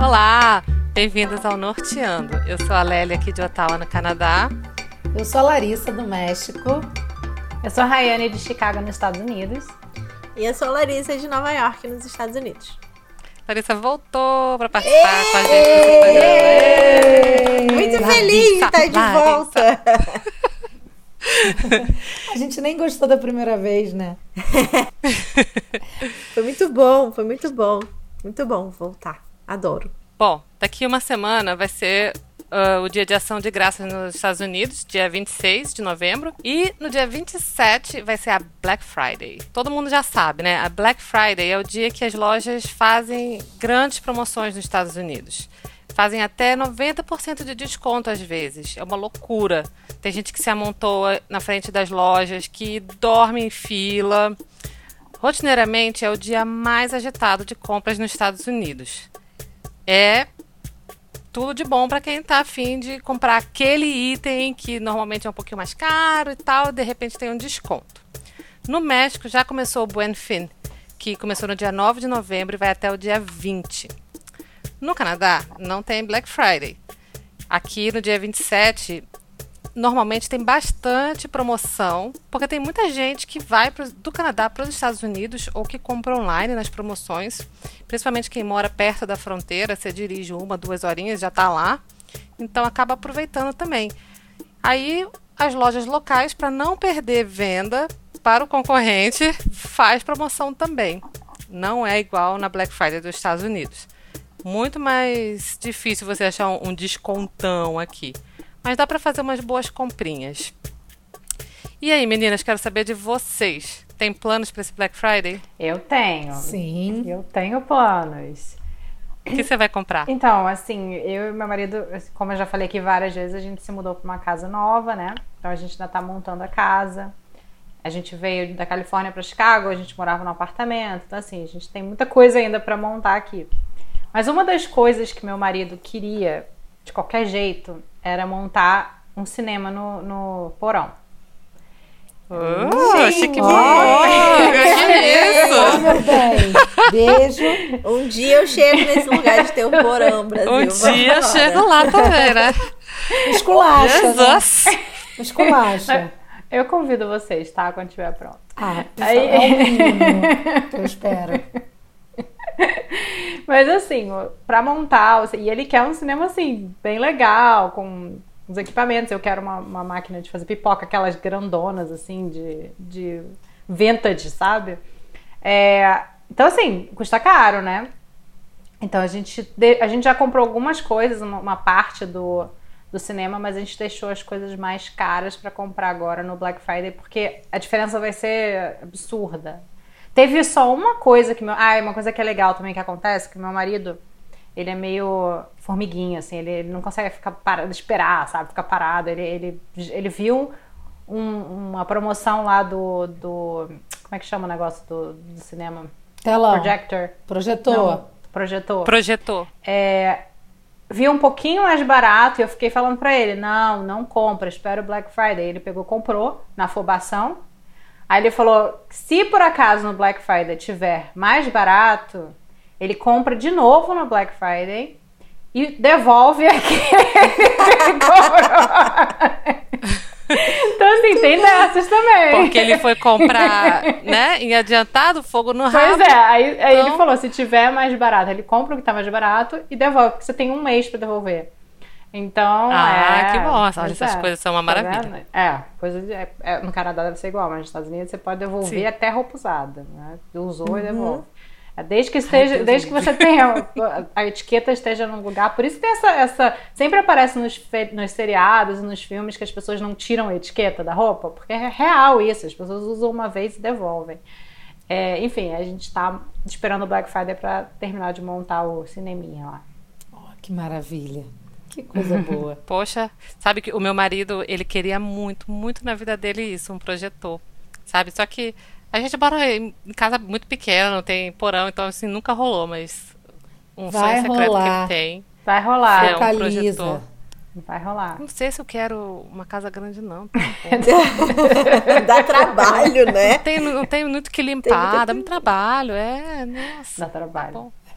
Olá, bem-vindos ao Norteando. Eu sou a Lélia aqui de Ottawa, no Canadá. Eu sou a Larissa do México. Eu sou a Rayane de Chicago, nos Estados Unidos. E eu sou a Larissa de Nova York, nos Estados Unidos. Larissa voltou para participar com a gente. Muito feliz de estar de volta. a gente nem gostou da primeira vez, né? foi muito bom, foi muito bom. Muito bom voltar. Adoro. Bom, daqui uma semana vai ser uh, o Dia de Ação de Graças nos Estados Unidos, dia 26 de novembro. E no dia 27 vai ser a Black Friday. Todo mundo já sabe, né? A Black Friday é o dia que as lojas fazem grandes promoções nos Estados Unidos. Fazem até 90% de desconto às vezes. É uma loucura. Tem gente que se amontoa na frente das lojas, que dorme em fila. Rotineiramente é o dia mais agitado de compras nos Estados Unidos é tudo de bom para quem está afim de comprar aquele item que normalmente é um pouquinho mais caro e tal, de repente tem um desconto. No México já começou o Buen Fin, que começou no dia 9 de novembro e vai até o dia 20. No Canadá não tem Black Friday. Aqui no dia 27 normalmente tem bastante promoção, porque tem muita gente que vai do Canadá para os Estados Unidos ou que compra online nas promoções, principalmente quem mora perto da fronteira, você dirige uma, duas horinhas, já está lá, então acaba aproveitando também. Aí as lojas locais, para não perder venda para o concorrente, faz promoção também. Não é igual na Black Friday dos Estados Unidos. Muito mais difícil você achar um descontão aqui mas dá para fazer umas boas comprinhas. E aí, meninas, quero saber de vocês. Tem planos para esse Black Friday? Eu tenho. Sim. Eu tenho planos. O que você vai comprar? Então, assim, eu e meu marido, como eu já falei aqui várias vezes, a gente se mudou para uma casa nova, né? Então a gente ainda tá montando a casa. A gente veio da Califórnia para Chicago, a gente morava num apartamento. Então, assim, a gente tem muita coisa ainda para montar aqui. Mas uma das coisas que meu marido queria, de qualquer jeito, era montar um cinema no, no porão. Oh, achei que isso! meu bem, beijo. Um dia eu chego nesse lugar de ter um porão, Brasil. Um dia eu chego lá também, né? Esculacha. Jesus! Né? Esculacha. Eu convido vocês, tá? Quando estiver pronto. Ah, Aí... é o mínimo que eu espero. Mas assim, para montar, e ele quer um cinema assim, bem legal, com os equipamentos. Eu quero uma, uma máquina de fazer pipoca, aquelas grandonas, assim, de, de vintage, sabe? É, então, assim, custa caro, né? Então a gente, a gente já comprou algumas coisas, uma, uma parte do, do cinema, mas a gente deixou as coisas mais caras para comprar agora no Black Friday, porque a diferença vai ser absurda. Teve só uma coisa que meu. Ah, uma coisa que é legal também que acontece, que meu marido, ele é meio formiguinha, assim, ele, ele não consegue ficar parado, esperar, sabe? Ficar parado. Ele, ele, ele viu um, uma promoção lá do, do. Como é que chama o negócio do, do cinema? Telão. Projector. Projetor. Não, projetor. Projetor. É, viu um pouquinho mais barato e eu fiquei falando para ele: não, não compra, espera o Black Friday. Ele pegou, comprou na afobação Aí ele falou: se por acaso no Black Friday tiver mais barato, ele compra de novo no Black Friday e devolve aquele Então, assim, tem dessas também. Porque ele foi comprar, né, em adiantado, fogo no rabo. Pois é, aí, aí então... ele falou, se tiver mais barato, ele compra o que tá mais barato e devolve, porque você tem um mês para devolver. Então, ah, é, que bom. Essas é, coisas são uma tá maravilha. é, coisa de, é, é, no Canadá deve ser igual, mas nos Estados Unidos você pode devolver Sim. até roupa usada. Né? Usou uhum. e devolve. É, desde que esteja, Ai, desde que você tenha a etiqueta esteja no lugar. Por isso tem essa, essa sempre aparece nos, nos seriados e nos filmes que as pessoas não tiram a etiqueta da roupa, porque é real isso. As pessoas usam uma vez e devolvem. É, enfim, a gente está esperando o Black Friday para terminar de montar o cineminha lá. Oh, que maravilha! Que coisa boa. Poxa, sabe que o meu marido, ele queria muito, muito na vida dele isso, um projetor. Sabe? Só que a gente mora em casa muito pequena, não tem porão, então assim, nunca rolou, mas um Vai sonho secreto rolar. que ele tem. Vai rolar. É um projetor. Vai rolar. Não sei se eu quero uma casa grande, não. dá trabalho, né? Não tem, não tem muito que limpar, dá muito trabalho. É, nossa. Dá trabalho. Tá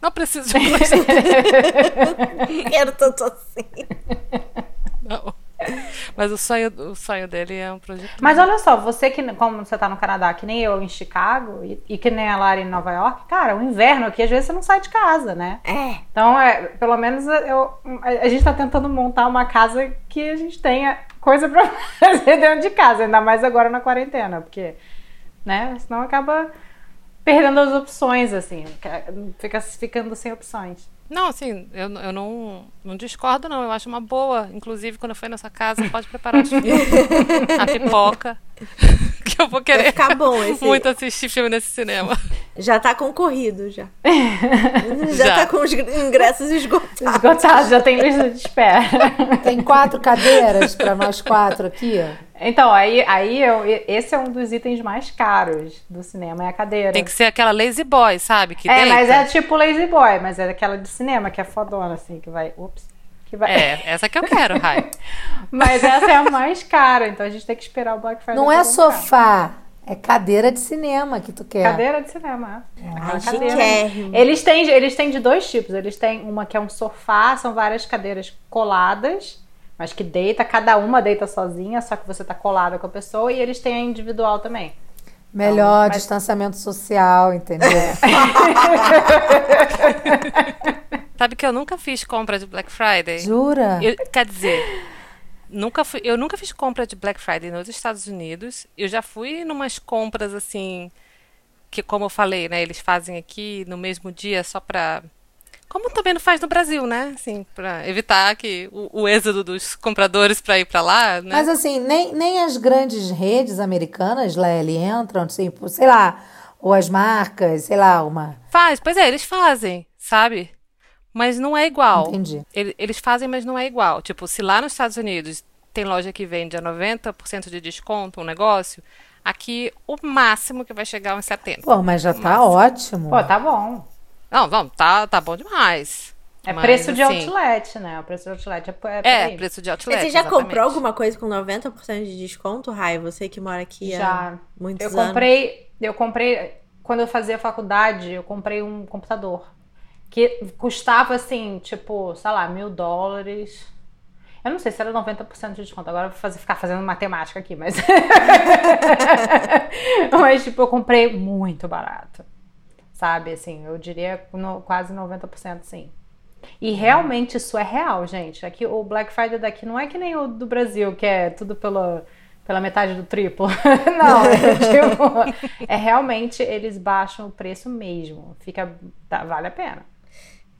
Não preciso de um Quero tanto assim. Não. Mas o sonho, o sonho dele é um projeto. Mas olha só, você que, como você tá no Canadá, que nem eu em Chicago e, e que nem a Lara em Nova York, cara, o inverno aqui, às vezes você não sai de casa, né? É. Então, é, pelo menos eu, a, a gente tá tentando montar uma casa que a gente tenha coisa pra fazer dentro de casa, ainda mais agora na quarentena, porque, né, senão acaba perdendo as opções, assim, fica ficando sem opções. Não, assim, eu, eu não, não discordo, não. Eu acho uma boa. Inclusive, quando eu for na sua casa, pode preparar os filmes, a pipoca. que eu vou querer Vai ficar bom esse. muito assistir filme nesse cinema. Já tá concorrido, já. já. Já. tá com os ingressos esgotados. Esgotado, já tem lista de espera. Tem quatro cadeiras para nós quatro aqui. Então, aí, aí eu, esse é um dos itens mais caros do cinema, é a cadeira. Tem que ser aquela lazy boy, sabe? Que é, deita. mas é tipo Lazy Boy, mas é aquela de cinema que é fodona, assim, que vai. Ups. Que vai. É, essa que eu quero, Rai. Mas essa é a mais cara, então a gente tem que esperar o Black Friday. Não é comprar. sofá, é cadeira de cinema que tu quer. Cadeira de cinema. é. Ai, Uma cadeira. chiquérrimo. Eles têm, eles têm de dois tipos. Eles têm uma que é um sofá, são várias cadeiras coladas, mas que deita, cada uma deita sozinha, só que você tá colada com a pessoa, e eles têm a individual também. Melhor Mas- distanciamento social, entendeu? Sabe que eu nunca fiz compra de Black Friday? Jura? Eu- quer dizer, nunca fui, eu nunca fiz compra de Black Friday nos Estados Unidos. Eu já fui numas compras assim, que como eu falei, né, eles fazem aqui no mesmo dia só pra. Como também não faz no Brasil, né? Assim, pra evitar que o, o êxodo dos compradores pra ir pra lá, né? Mas assim, nem, nem as grandes redes americanas, Lely, entram, tipo, sei lá, ou as marcas, sei lá, uma. Faz, pois é, eles fazem, sabe? Mas não é igual. Entendi. Ele- Eles fazem, mas não é igual. Tipo, se lá nos Estados Unidos tem loja que vende a 90% de desconto um negócio, aqui o máximo que vai chegar é uns 70%. Pô, mas já tá ótimo. Pô, tá bom. Não, vamos, tá, tá bom demais. É Mas, preço de assim, outlet, né? O preço de outlet é, é, É, preço de Mas outlet. você já exatamente. comprou alguma coisa com 90% de desconto, Rai? Você que mora aqui Já. há muitos Eu anos. comprei, eu comprei quando eu fazia faculdade, eu comprei um computador que custava assim, tipo, sei lá, mil dólares. Eu não sei se era 90% de desconto. Agora eu vou fazer, ficar fazendo matemática aqui, mas. mas, tipo, eu comprei muito barato. Sabe, assim, eu diria no- quase 90% sim. E realmente isso é real, gente. Aqui o Black Friday daqui não é que nem o do Brasil, que é tudo pela, pela metade do triplo. não, é, tipo, é realmente eles baixam o preço mesmo. Fica. tá- vale a pena.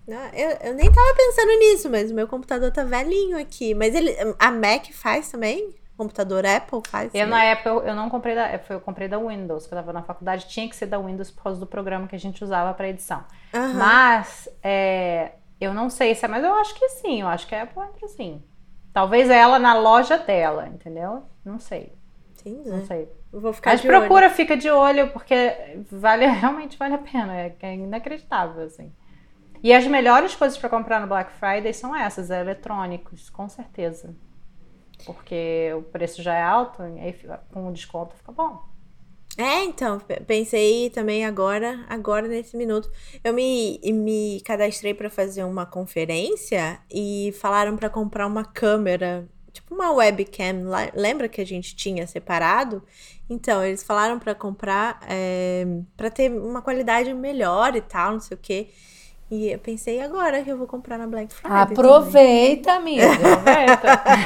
Não, eu, eu nem tava pensando nisso, mas o meu computador tá velhinho aqui. Mas ele, a Mac faz também? Computador Apple faz? Eu, também? na época, eu, eu não comprei da Apple, eu comprei da Windows, que eu tava na faculdade, tinha que ser da Windows por causa do programa que a gente usava para edição. Aham. Mas é, eu não sei se é, mas eu acho que sim, eu acho que a Apple entra sim. Talvez ela na loja dela, entendeu? Não sei, Entendi. não sei. Eu Vou ficar Mas de olho. procura, fica de olho, porque vale, realmente vale a pena, é, é inacreditável, assim. E as melhores coisas para comprar no Black Friday são essas, é eletrônicos, com certeza. Porque o preço já é alto, e aí com o desconto fica bom. É, então, pe- pensei também agora, agora nesse minuto. Eu me, me cadastrei pra fazer uma conferência e falaram pra comprar uma câmera, tipo uma webcam. Lembra que a gente tinha separado? Então, eles falaram pra comprar é, para ter uma qualidade melhor e tal, não sei o quê. E eu pensei agora que eu vou comprar na Black Friday. também. Aproveita, amiga.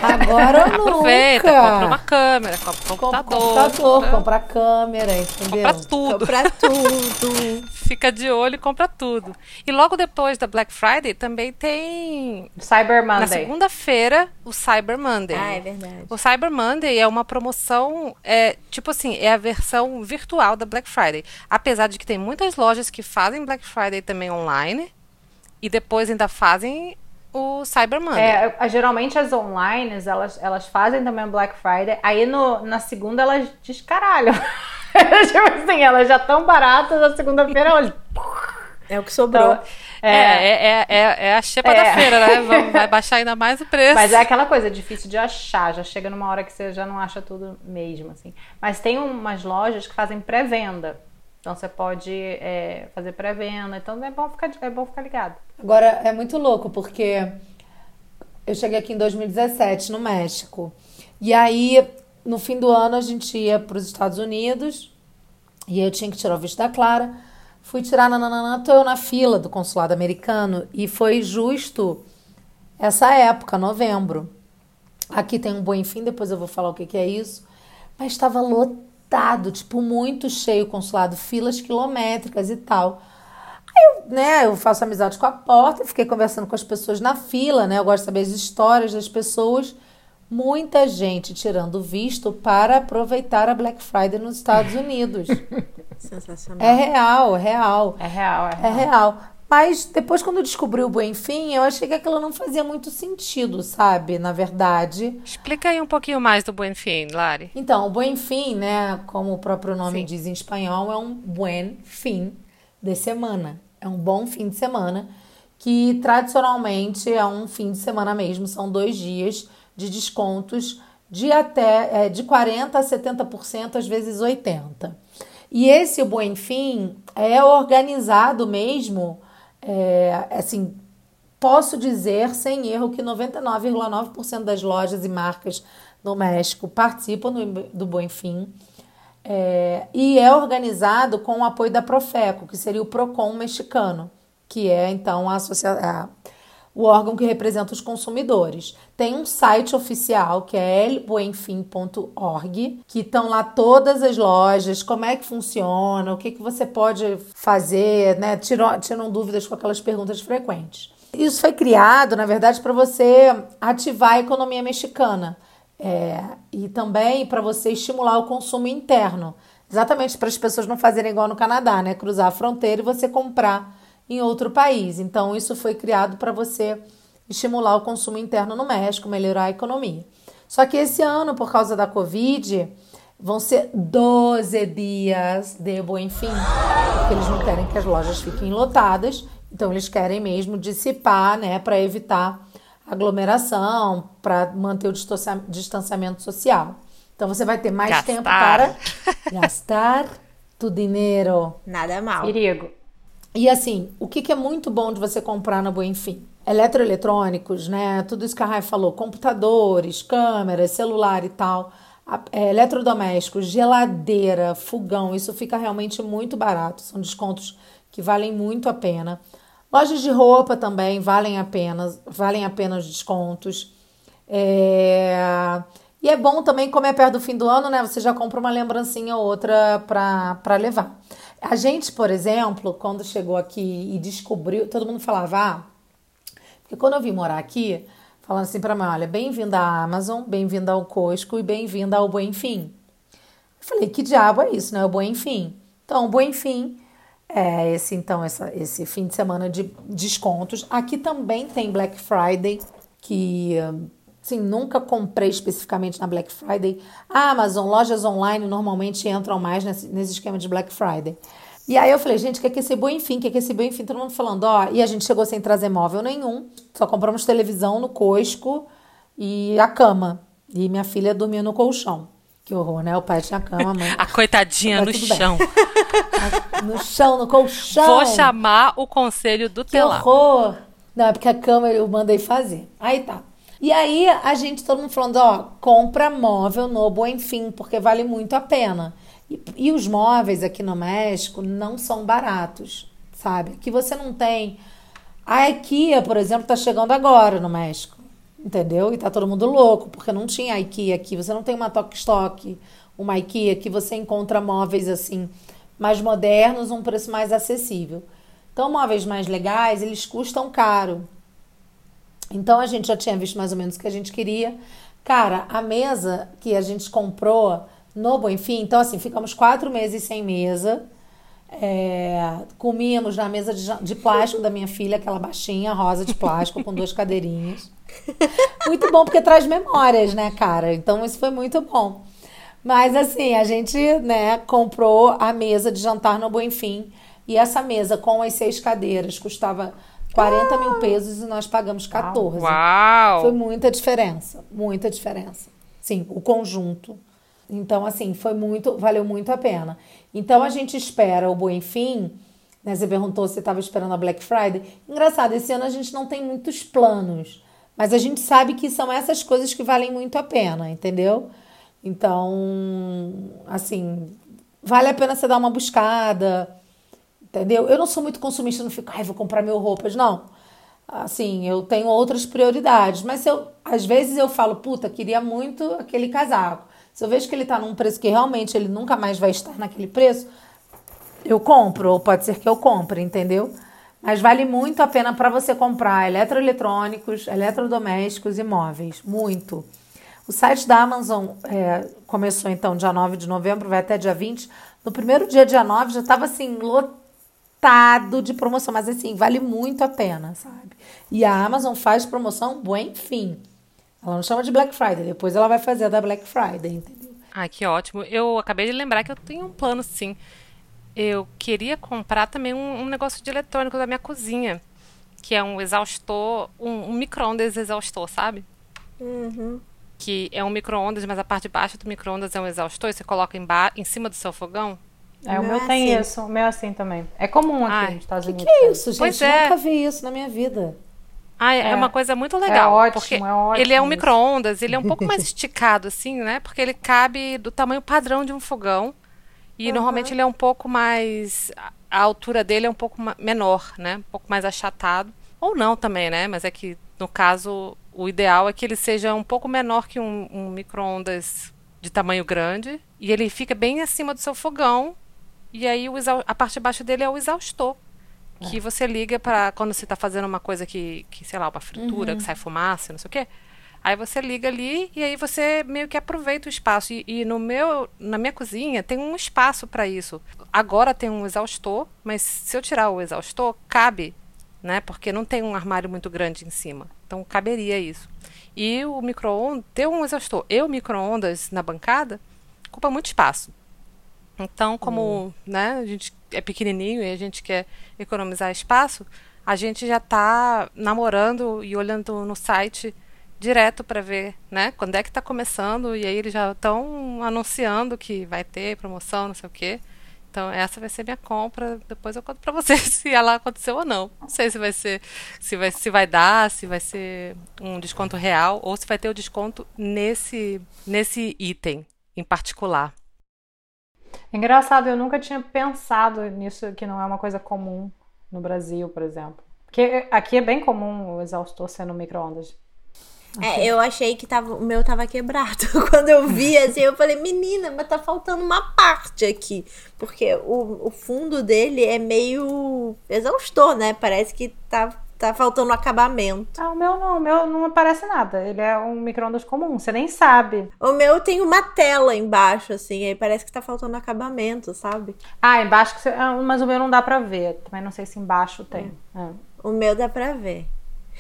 Agora ou nunca. Aproveita, compra uma câmera, compra um Compra computador. computador, compra- compra câmera, entendeu? compra tudo. Comprar tudo. Fica de olho e compra tudo. E logo depois da Black Friday também tem Cyber na Monday. segunda-feira o Cyber Monday. ah, é verdade. O Cyber Monday é uma promoção, é, tipo assim, é a versão virtual da Black Friday. Apesar de que tem muitas lojas que fazem Black Friday também online e depois ainda fazem o Cyber Monday. É, geralmente as online, elas, elas fazem também o Black Friday, aí no, na segunda elas descaralham. tipo assim, elas já estão baratas, na segunda-feira elas. É o que sobrou. Então, É, é, é, é, é a É. da feira, né? Vai- Vai baixar ainda mais o preço. Mas é aquela coisa, é difícil de achar. Já chega numa hora que você já não acha tudo mesmo, assim. Mas tem umas lojas que fazem pré-venda. Então você pode é, fazer pré-venda. Então é bom, ficar, é bom ficar ligado. Agora, é muito louco, porque eu cheguei aqui em 2017, no México. E aí, no fim do ano, a gente ia para os Estados Unidos. E eu tinha que tirar o visto da Clara. Fui tirar, nananana, tô eu na fila do consulado americano. E foi justo essa época, novembro. Aqui tem um bom enfim, depois eu vou falar o que, que é isso. Mas estava lotado, tipo, muito cheio o consulado, filas quilométricas e tal. Aí eu, né, eu faço amizade com a porta, fiquei conversando com as pessoas na fila, né? Eu gosto de saber as histórias das pessoas. Muita gente tirando visto para aproveitar a Black Friday nos Estados Unidos. Sensacional. É real, é real. É real, é É real. Mas depois, quando eu descobri o Buen Fim, eu achei que aquilo não fazia muito sentido, sabe? Na verdade. Explica aí um pouquinho mais do Buen Fin, Lari. Então, o Buen Fim, né? Como o próprio nome Sim. diz em espanhol, é um buen fim de semana. É um bom fim de semana, que tradicionalmente é um fim de semana mesmo, são dois dias de descontos de até é, de 40% a 70%, às vezes 80%. E esse Buen Fim é organizado mesmo, é, assim, posso dizer sem erro que 99,9% das lojas e marcas no México participam do, Buen Fim. É, e é organizado com o apoio da Profeco, que seria o PROCON mexicano, que é então a associa o órgão que representa os consumidores. Tem um site oficial que é elbuenfim.org, que estão lá todas as lojas, como é que funciona, o que, que você pode fazer, né? Tiram, tiram dúvidas com aquelas perguntas frequentes. Isso foi criado, na verdade, para você ativar a economia mexicana. É, e também para você estimular o consumo interno. Exatamente para as pessoas não fazerem igual no Canadá, né? Cruzar a fronteira e você comprar em outro país. Então, isso foi criado para você estimular o consumo interno no México, melhorar a economia. Só que esse ano, por causa da Covid, vão ser 12 dias de Buen Fim, porque eles não querem que as lojas fiquem lotadas, então eles querem mesmo dissipar, né, para evitar aglomeração, para manter o distancia- distanciamento social. Então você vai ter mais Gastar. tempo para gastar tu dinheiro. Nada mal. Perigo. E assim, o que, que é muito bom de você comprar na Buen Fim? Eletroeletrônicos, né? Tudo isso que a Rai falou, computadores, câmeras, celular e tal, é, eletrodomésticos, geladeira, fogão, isso fica realmente muito barato. São descontos que valem muito a pena. Lojas de roupa também valem a pena, valem a pena os descontos. É, E é bom também, como é perto do fim do ano, né? Você já compra uma lembrancinha ou outra para levar. A gente, por exemplo, quando chegou aqui e descobriu, todo mundo falava, ah, porque quando eu vim morar aqui, falando assim para mim, olha, bem-vinda à Amazon, bem-vinda ao Costco e bem-vinda ao Buen Fim. Eu falei, que diabo é isso, né? O Buen Fim. Então, o Buen Fim é esse, então, essa, esse fim de semana de descontos. Aqui também tem Black Friday, que, assim, nunca comprei especificamente na Black Friday. A Amazon, lojas online normalmente entram mais nesse, nesse esquema de Black Friday. E aí eu falei, gente, o que é que esse Buen Fim? O que é que esse Buen Fim? Todo mundo falando, ó. E a gente chegou sem trazer móvel nenhum. Só compramos televisão no Costco e a cama. E minha filha dormia no colchão. Que horror, né? O pai tinha cama, a mãe. A coitadinha no chão. No chão, no colchão. Vou chamar o conselho do Que telar. horror! Não, é porque a cama eu mandei fazer. Aí tá. E aí a gente, todo mundo falando, ó, compra móvel no Buen Fim, porque vale muito a pena. E, e os móveis aqui no México não são baratos, sabe? Aqui você não tem. A IKEA, por exemplo, tá chegando agora no México. Entendeu? E tá todo mundo louco, porque não tinha IKEA aqui. Você não tem uma Tok Stock, uma IKEA que você encontra móveis assim mais modernos, um preço mais acessível. Então, móveis mais legais, eles custam caro. Então, a gente já tinha visto mais ou menos o que a gente queria. Cara, a mesa que a gente comprou no Bom Enfim, então assim, ficamos quatro meses sem mesa. É, comíamos na mesa de, de plástico da minha filha, aquela baixinha, rosa de plástico, com duas cadeirinhas. Muito bom, porque traz memórias, né, cara? Então, isso foi muito bom. Mas, assim, a gente, né, comprou a mesa de jantar no Bom Fim. E essa mesa com as seis cadeiras custava 40 mil pesos e nós pagamos 14. Uau! Foi muita diferença, muita diferença. Sim, o conjunto Então, assim, foi muito, valeu muito a pena. Então, a gente espera o Bom Fim, né? Você perguntou se estava esperando a Black Friday. Engraçado, esse ano a gente não tem muitos planos, mas a gente sabe que são essas coisas que valem muito a pena, entendeu? Então, assim, vale a pena você dar uma buscada, entendeu? Eu não sou muito consumista, não fico, ai, vou comprar mil roupas, não. Assim, eu tenho outras prioridades, mas eu, às vezes eu falo, puta, queria muito aquele casaco. Se eu vejo que ele está num preço que realmente ele nunca mais vai estar naquele preço, eu compro, ou pode ser que eu compre, entendeu? Mas vale muito a pena para você comprar eletroeletrônicos, eletrodomésticos e móveis. Muito. O site da Amazon é, começou então dia 9 de novembro, vai até dia 20. No primeiro dia, dia 9, já estava assim, lotado de promoção, mas assim, vale muito a pena, sabe? E a Amazon faz promoção bom fim. Ela não chama de Black Friday, depois ela vai fazer a da Black Friday, entendeu? Ah, que ótimo. Eu acabei de lembrar que eu tenho um plano, sim. Eu queria comprar também um, um negócio de eletrônico da minha cozinha, que é um exaustor, um, um micro-ondas exaustor, sabe? Uhum. Que é um micro-ondas, mas a parte de baixo do micro-ondas é um exaustor e você coloca em, em cima do seu fogão. É, o meu meu é tem assim. isso, o meu é assim também. É comum aqui Ai, nos Estados Que Unidos. que é isso, gente? Pois é. Nunca vi isso na minha vida. Ah, é, É. uma coisa muito legal. ótimo, porque é ótimo Ele é um micro-ondas, ele é um pouco mais esticado, assim, né? Porque ele cabe do tamanho padrão de um fogão. E normalmente ele é um pouco mais. a- altura dele é um pouco menor, né? Um pouco mais achatado. Ou não também, né? Mas é que, no caso, o ideal é que ele seja um pouco menor que um, um micro-ondas de tamanho grande. E ele fica bem acima do seu fogão. E aí a parte de baixo dele é o exaustor. Que você liga para quando você está fazendo uma coisa que, que, sei lá, uma fritura, que sai fumaça, não sei o quê. Aí você liga ali e aí você meio que aproveita o espaço. E, e no meu, na minha cozinha tem um espaço para isso. Agora tem um exaustor, mas se eu tirar o exaustor, cabe, né? Porque não tem um armário muito grande em cima. Então caberia isso. E o micro-ondas, ter um exaustor e o micro-ondas na bancada, ocupa muito espaço. Então, como né, a gente é pequenininho e a gente quer economizar espaço, a gente já está namorando e olhando no site direto para ver, né, quando é que está começando e aí eles já estão anunciando que vai ter promoção, não sei o quê. Então, essa vai ser minha compra. Depois eu conto para vocês se ela aconteceu ou não. Não sei se vai ser, se vai, se vai dar, se vai ser um desconto real ou se vai ter o desconto nesse, nesse item em particular. Engraçado, eu nunca tinha pensado nisso, que não é uma coisa comum no Brasil, por exemplo. Porque aqui é bem comum o exaustor sendo micro-ondas. É, eu achei que tava, o meu tava quebrado. Quando eu vi, assim, eu falei, menina, mas tá faltando uma parte aqui. Porque o, o fundo dele é meio exaustor, né? Parece que tá, tá faltando acabamento. Ah, o meu não, o meu não aparece nada. Ele é um micro-ondas comum, você nem sabe. O meu tem uma tela embaixo, assim, aí parece que tá faltando acabamento, sabe? Ah, embaixo, que você... ah, mas o meu não dá pra ver. Também não sei se embaixo tem. É. O meu dá pra ver.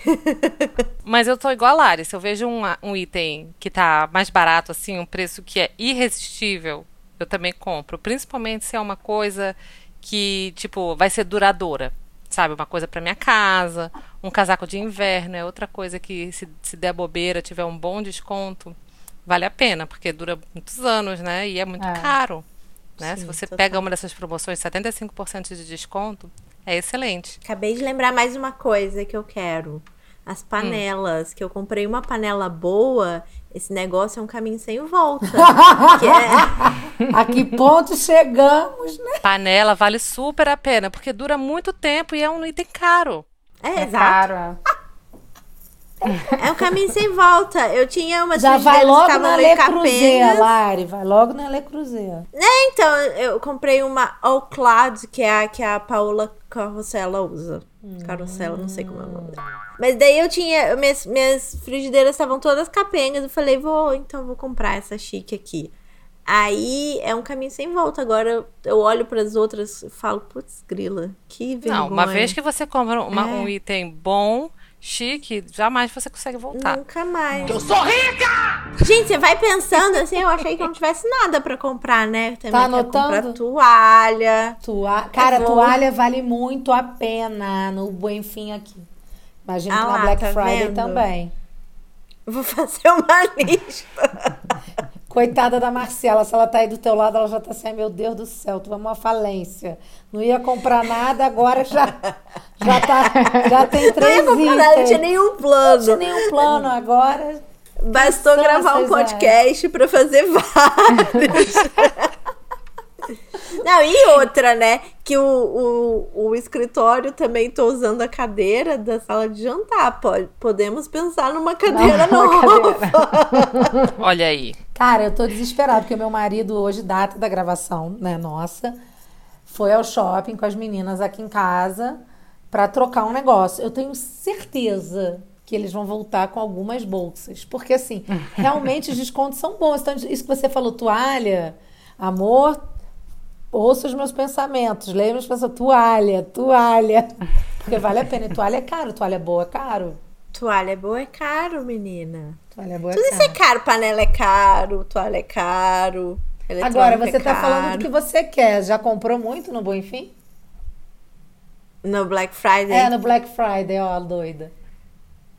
Mas eu tô igual a Lari. Se eu vejo um, um item que tá mais barato, assim, um preço que é irresistível, eu também compro. Principalmente se é uma coisa que, tipo, vai ser duradoura. Sabe? Uma coisa pra minha casa, um casaco de inverno, é outra coisa que, se, se der bobeira, tiver um bom desconto, vale a pena, porque dura muitos anos, né? E é muito É. caro. Né? Sim, se você total. pega uma dessas promoções, 75% de desconto, é excelente. Acabei de lembrar mais uma coisa que eu quero. As panelas, que eu comprei uma panela boa, esse negócio é um caminho sem volta. que é, A que ponto chegamos, né? Panela vale super a pena, porque dura muito tempo e é um item caro. é, É exato. caro, é. É um caminho sem volta. Eu tinha umas Já vai logo na Le capengas. Lari. Vai logo na Le Creuset. Então, eu comprei uma All Cloud, que é a que a Paula Carrossela usa. Carrossela, não sei como é o nome dela. Mas daí eu tinha. Minhas, minhas frigideiras estavam todas capengas. Eu falei, vou, então vou comprar essa chique aqui. Aí é um caminho sem volta. Agora eu, eu olho para as outras e falo, putz, grila, que vergonha. Não, uma vez que você compra uma- É. um item bom, chique, jamais você consegue voltar. Nunca mais. Eu sou rica! Gente, você vai pensando assim, eu achei que eu não tivesse nada pra comprar, né? Também Tá anotando? toalha. Tua... Cara, vou. toalha vale muito a pena no Buen Fim aqui. Imagina Ah que na lá, Black tá Friday vendo? também. Vou fazer uma lista. Coitada da Marcela, se ela tá aí do teu lado, ela já tá assim, meu Deus do céu, tu vai uma falência. Não ia comprar nada, agora já, já, tá, já tem três Não ia comprar nada, não tinha nenhum plano. Não tinha nenhum plano, agora... Bastou gravar um podcast pra fazer vários. Não, e outra, né? Que o, o, o escritório também tô usando a cadeira da sala de jantar. Pode, podemos pensar numa cadeira Não, nova. cadeira. Olha aí. Cara, eu tô desesperada, porque meu marido, hoje, data da gravação, né, nossa, foi ao shopping com as meninas aqui em casa pra trocar um negócio. Eu tenho certeza que eles vão voltar com algumas bolsas. Porque, assim, realmente os descontos são bons. Então, isso que você falou, toalha, amor, ouça os meus pensamentos, leia meus pensamentos, toalha, toalha. Porque vale a pena. E toalha é caro, toalha boa é caro. Toalha boa é caro, menina. Toalha boa é Tudo isso é caro. caro. Panela é caro, toalha é caro. Agora, eletrônico você é tá falando do caro. que você quer. Já comprou muito no Bom Enfim? No Black Friday. É, no Black Friday, ó, doida.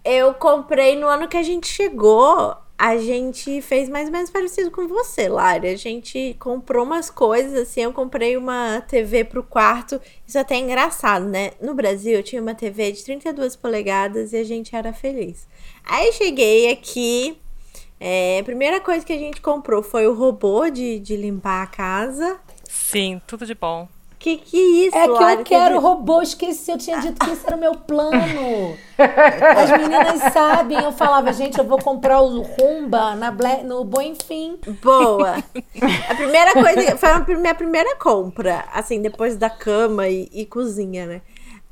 Eu comprei no ano que a gente chegou. A gente fez mais ou menos parecido com você, Lari. A gente comprou umas coisas, assim. Eu comprei uma TV pro quarto. Isso até é engraçado, né? No Brasil, eu tinha uma TV de 32 polegadas e a gente era feliz. Aí cheguei aqui. é, a primeira coisa que a gente comprou foi o robô de, de limpar a casa. Sim, tudo de bom. Que que é isso, É que Lari? eu quero Teve- robô, esqueci, eu tinha dito que esse era o meu plano. As meninas sabem, eu falava, gente, eu vou comprar o Rumba na Black, no Bom Enfim. Boa. A primeira coisa, foi a minha primeira compra, assim, depois da cama e, e cozinha, né?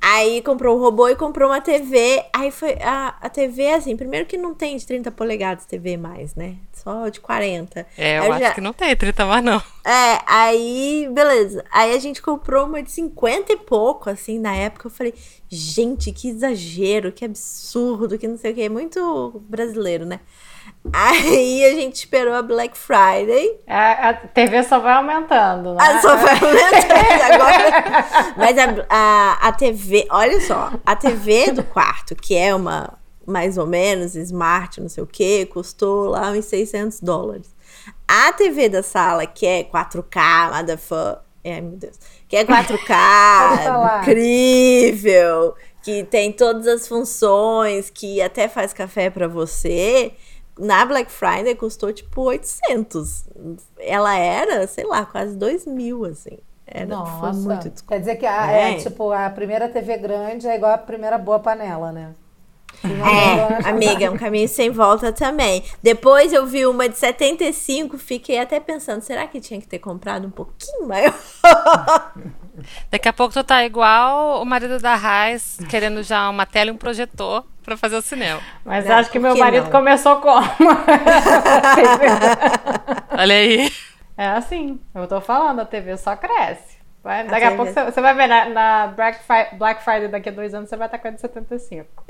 Aí comprou o robô e comprou uma TV. Aí foi a, a TV, assim, primeiro que não tem de 30 polegadas TV mais, né? Só de 40. É, eu Aí acho já- que não tem 30 mais, não. É, aí, beleza. Aí a gente comprou uma de 50 e pouco, assim, na época. Eu falei, gente, que exagero, que absurdo, que não sei o que. É muito brasileiro, né? Aí a gente esperou a Black Friday. A, a TV só vai aumentando, né? Ah, só vai aumentando agora. Mas a, a, a TV, olha só, a TV do quarto, que é uma mais ou menos smart, não sei o que, custou lá uns 600 dólares. A TV da sala, que é 4K, motherfucker, ai meu Deus, que é Pode 4K, falar. incrível, que tem todas as funções, que até faz café pra você. Na Black Friday custou tipo 800. Ela era, sei lá, quase 2 mil, assim. Era, foi Nossa, muito desconto. quer dizer que a, é. É. tipo, a primeira TV grande é igual a primeira boa panela, né? É, amiga, é um caminho sem volta também. Depois eu vi uma de 75, fiquei até pensando, será que tinha que ter comprado um pouquinho maior? Daqui a pouco tu tá igual o marido da Raiz, querendo já uma tela e um projetor pra fazer o cinema. Mas Não, acho que meu que marido não? começou como? Olha aí. é assim, eu tô falando, a TV só cresce. Vai- daqui A pouco você, vai ver na, na Black, Fri- Black Friday daqui a dois anos, você vai estar com a de 75.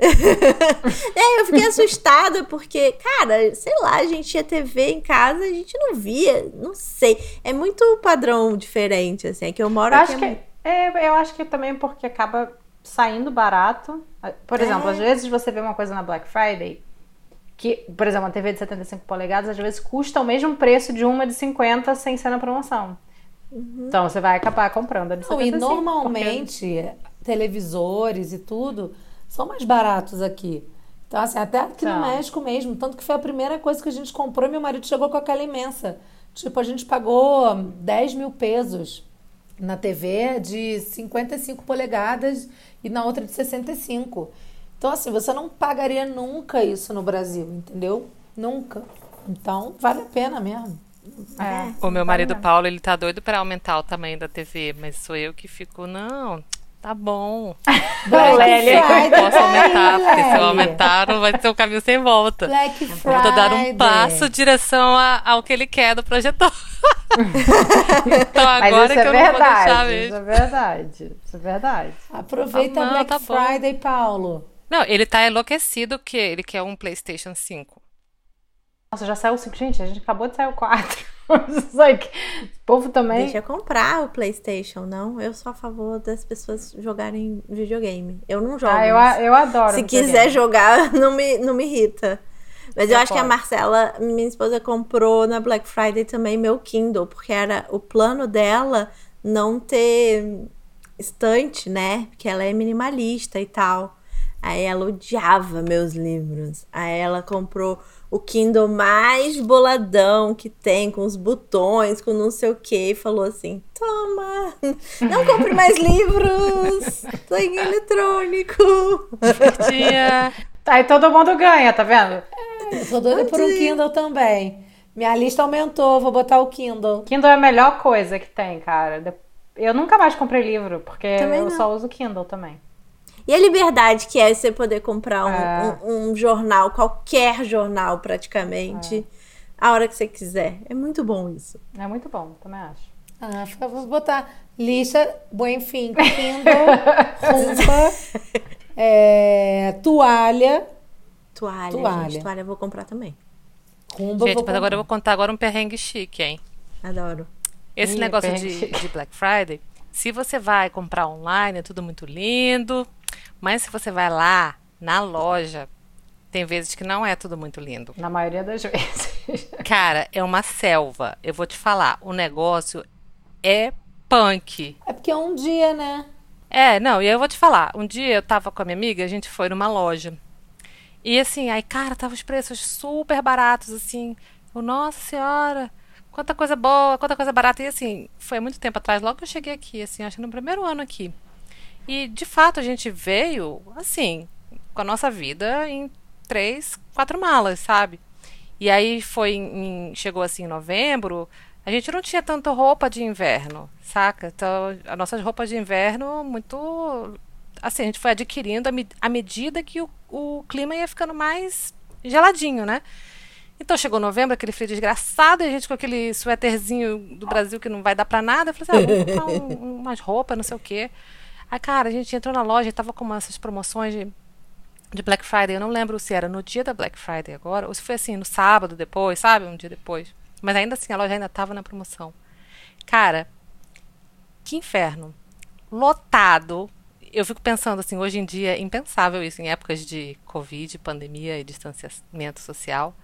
É, eu fiquei assustada porque, cara, sei lá, a gente tinha TV em casa, a gente não via, não sei. É muito padrão diferente, assim, é que eu moro Eu aqui. acho, há que, é, eu acho que também porque acaba saindo barato. Por exemplo, É. às vezes você vê uma coisa na Black Friday que, por exemplo, uma TV de 75 polegadas às vezes custa o mesmo preço de uma de 50 sem ser na promoção. Então você vai acabar comprando a de Não, 75. e normalmente televisores e tudo são mais baratos aqui. Então, assim, até aqui no São. México mesmo. Tanto que foi a primeira coisa que a gente comprou. Meu marido chegou com aquela imensa. Tipo, a gente pagou 10 mil pesos na TV de 55 polegadas e na outra de 65. Então, assim, você não pagaria nunca isso no Brasil, entendeu? Nunca. Então, vale a pena mesmo. É. O meu marido Paulo, ele tá doido pra aumentar o tamanho da TV, mas sou eu que fico, não, tá bom. Black Lely. Friday, Posso tá aumentar, porque se eu aumentar, não vai ser um caminho sem volta. Black Eu Friday. Vou dar um passo em direção a- ao que ele quer do projetor. então Mas agora isso que é eu não vou deixar verdade. mesmo. Isso é verdade. Isso é verdade. Aproveita Ah, a não, Black tá. Friday, Paulo. Não, ele tá enlouquecido que ele quer um PlayStation 5. Nossa, já saiu o 5. Gente, a gente acabou de sair o 4. It's like, o povo também. Deixa eu comprar o PlayStation, não. Eu sou a favor das pessoas jogarem videogame. Eu não jogo. Ah, eu, eu adoro. se quiser jogar, não me, não me irrita. Mas eu Eu acho que a posso. Marcela, minha esposa, comprou na Black Friday também meu Kindle, porque era o plano dela não ter estante, né? Porque ela é minimalista e tal. Aí ela odiava meus livros. Aí ela comprou o Kindle mais boladão que tem, com os botões, com não sei o que, e falou assim: Toma, não compre mais livros, tô em eletrônico. Tinha. Aí todo mundo ganha, tá vendo? Eu tô doida por um Kindle também. Minha lista aumentou, vou botar o Kindle. Kindle é a melhor coisa que tem, cara. Eu nunca mais comprei livro, porque Também eu não. só uso Kindle também. E a liberdade que é você poder comprar um, É. um- um jornal, qualquer jornal praticamente, a hora que você quiser. É muito bom isso. É muito bom, também acho. Ah, fica- vou botar lista, Buenfim, Kindle, rumba, é, toalha. Toalha, Toalha. gente. Toalha eu vou comprar também. Rumba, Gente, vou mas agora eu comprar. vou contar agora um perrengue chique, hein? Adoro. Esse Ih, negócio de, de Black Friday, se você vai comprar online, é tudo muito lindo. Mas se você vai lá na loja, tem vezes que não é tudo muito lindo. Na maioria das vezes. Cara, é uma selva. Eu vou te falar, o negócio é punk. É porque é um dia, né? É, não, e eu vou te falar. Um dia eu tava com a minha amiga, a gente foi numa loja. E assim, aí, cara, tava os preços super baratos, assim. Eu, nossa senhora, quanta coisa boa, quanta coisa barata. E assim, foi muito tempo atrás, logo que eu cheguei aqui, assim, acho que no primeiro ano aqui. E de fato a gente veio, assim, com a nossa vida em três, quatro malas, sabe? E aí foi em, chegou assim em novembro, a gente não tinha tanta roupa de inverno, saca? Então, as nossas roupas de inverno muito assim, a gente foi adquirindo à me- à medida que o, o clima ia ficando mais geladinho, né? Então chegou novembro, aquele frio desgraçado, e a gente com aquele suéterzinho do Brasil que não vai dar pra nada. Eu falei assim, ah, vamos comprar um- umas roupas, não sei o quê. Aí, cara, a gente entrou na loja e tava com uma- essas promoções de, de Black Friday. Eu não lembro se era no dia da Black Friday agora, ou se foi assim, no sábado depois, sabe? Um dia depois. Mas ainda assim, a loja ainda tava na promoção. Cara, que inferno. Lotado. Eu fico pensando assim, hoje em dia é impensável isso, em épocas de Covid, pandemia e distanciamento social.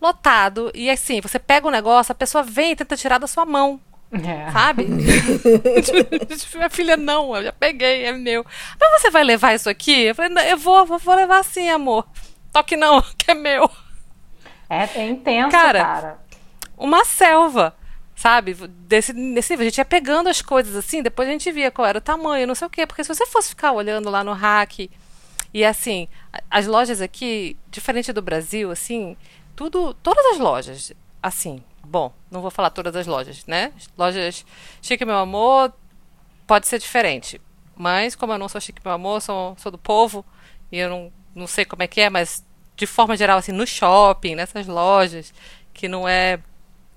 Lotado. E assim, você pega o negócio, a pessoa vem e tenta tirar da sua mão. É. Sabe? Minha filha, não, eu já peguei, é meu. Mas você vai levar isso aqui? Eu falei, "Não, eu vou, vou, levar sim, amor. Toque não, que é meu. É, é intenso, Cara, cara. Uma selva, sabe? Desse, desse nível. A gente ia pegando as coisas assim, depois a gente via qual era o tamanho, não sei o quê. Porque se você fosse ficar olhando lá no hack, e assim, as lojas aqui, diferente do Brasil, assim, tudo, todas as lojas, assim, bom, não vou falar todas as lojas, né? Lojas Chique Meu Amor pode ser diferente. Mas como eu não sou Chique Meu Amor, sou, sou do povo, e eu não, não sei como é que é, mas de forma geral, assim, no shopping, nessas lojas, que não é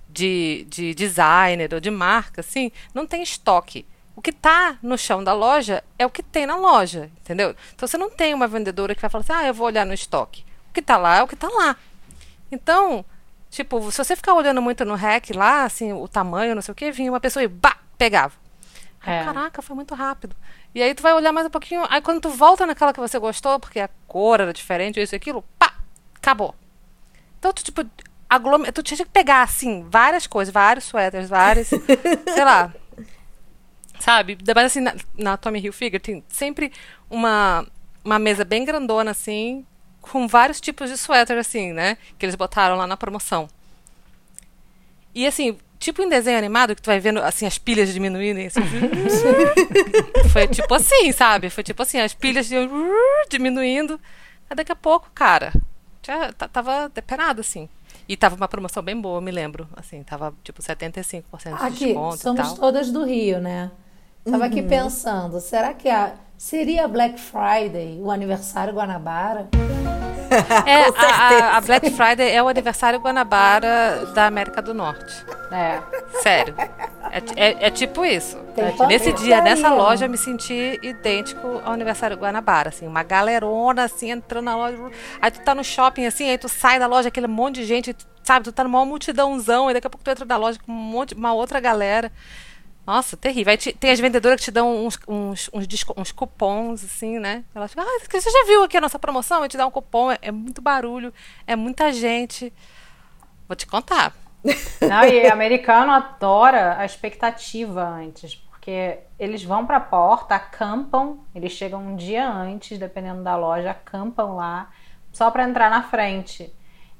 de, de designer ou de marca, assim, não tem estoque. O que tá no chão da loja é o que tem na loja, entendeu? Então você não tem uma vendedora que vai falar assim, ah, eu vou olhar no estoque. O que tá lá é o que tá lá. Então, tipo, se você ficar olhando muito no rack lá, assim, o tamanho, não sei o que, vinha uma pessoa e bah, pegava. Aí, É. Caraca, foi muito rápido. E aí tu vai olhar mais um pouquinho, aí quando tu volta naquela que você gostou, porque a cor era diferente, isso e aquilo, pá, acabou. Então tu, tipo, aglomer... tu tinha que pegar, assim, várias coisas, vários suéteres, vários, sei lá, sabe? Mas assim, na, na Tommy Hilfiger tem sempre uma, uma mesa bem grandona, assim, com vários tipos de suéter, assim, né? Que eles botaram lá na promoção. E assim, tipo em desenho animado, que tu vai vendo assim as pilhas diminuírem. Assim, foi tipo assim, sabe? Foi tipo assim, as pilhas iam diminuindo. Aí daqui a pouco, cara, já ta- tava depenado, assim. E tava uma promoção bem boa, me lembro. Assim, tava tipo 75% de Aqui, desconto e somos tal. todas do Rio, né? Tava aqui pensando, será que a, seria Black Friday o aniversário Guanabara? É, a- a, Black Friday é o aniversário Guanabara da América do Norte. É. Sério. É, é- é tipo isso. Tem Nesse dia, nessa loja, eu me senti idêntico ao aniversário Guanabara, assim, uma galerona, assim, entrando na loja. Aí tu tá no shopping, assim, aí tu sai da loja, aquele monte de gente, tu- sabe, tu tá numa multidãozão, e daqui a pouco tu entra na loja com um monte, uma outra galera. Nossa, terrível. Aí te- tem as vendedoras que te dão uns, uns, uns, disco- uns cupons, assim, né? Elas ficam, ah, você já viu aqui a nossa promoção? Eu te dar um cupom. É, é muito barulho, é muita gente. Vou te contar. Não, e americano adora a expectativa antes, porque eles vão pra porta, acampam, eles chegam um dia antes, dependendo da loja, acampam lá, só pra entrar na frente.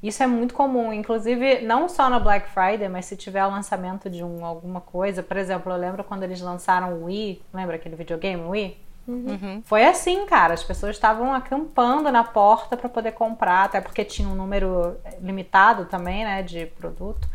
Isso é muito comum, inclusive não só no Black Friday, mas se tiver o lançamento de um, alguma coisa. Por exemplo, eu lembro quando eles lançaram o Wii, lembra aquele videogame Wii? Foi assim, cara. As pessoas estavam acampando na porta para poder comprar, até porque tinha um número limitado também, né, de produto.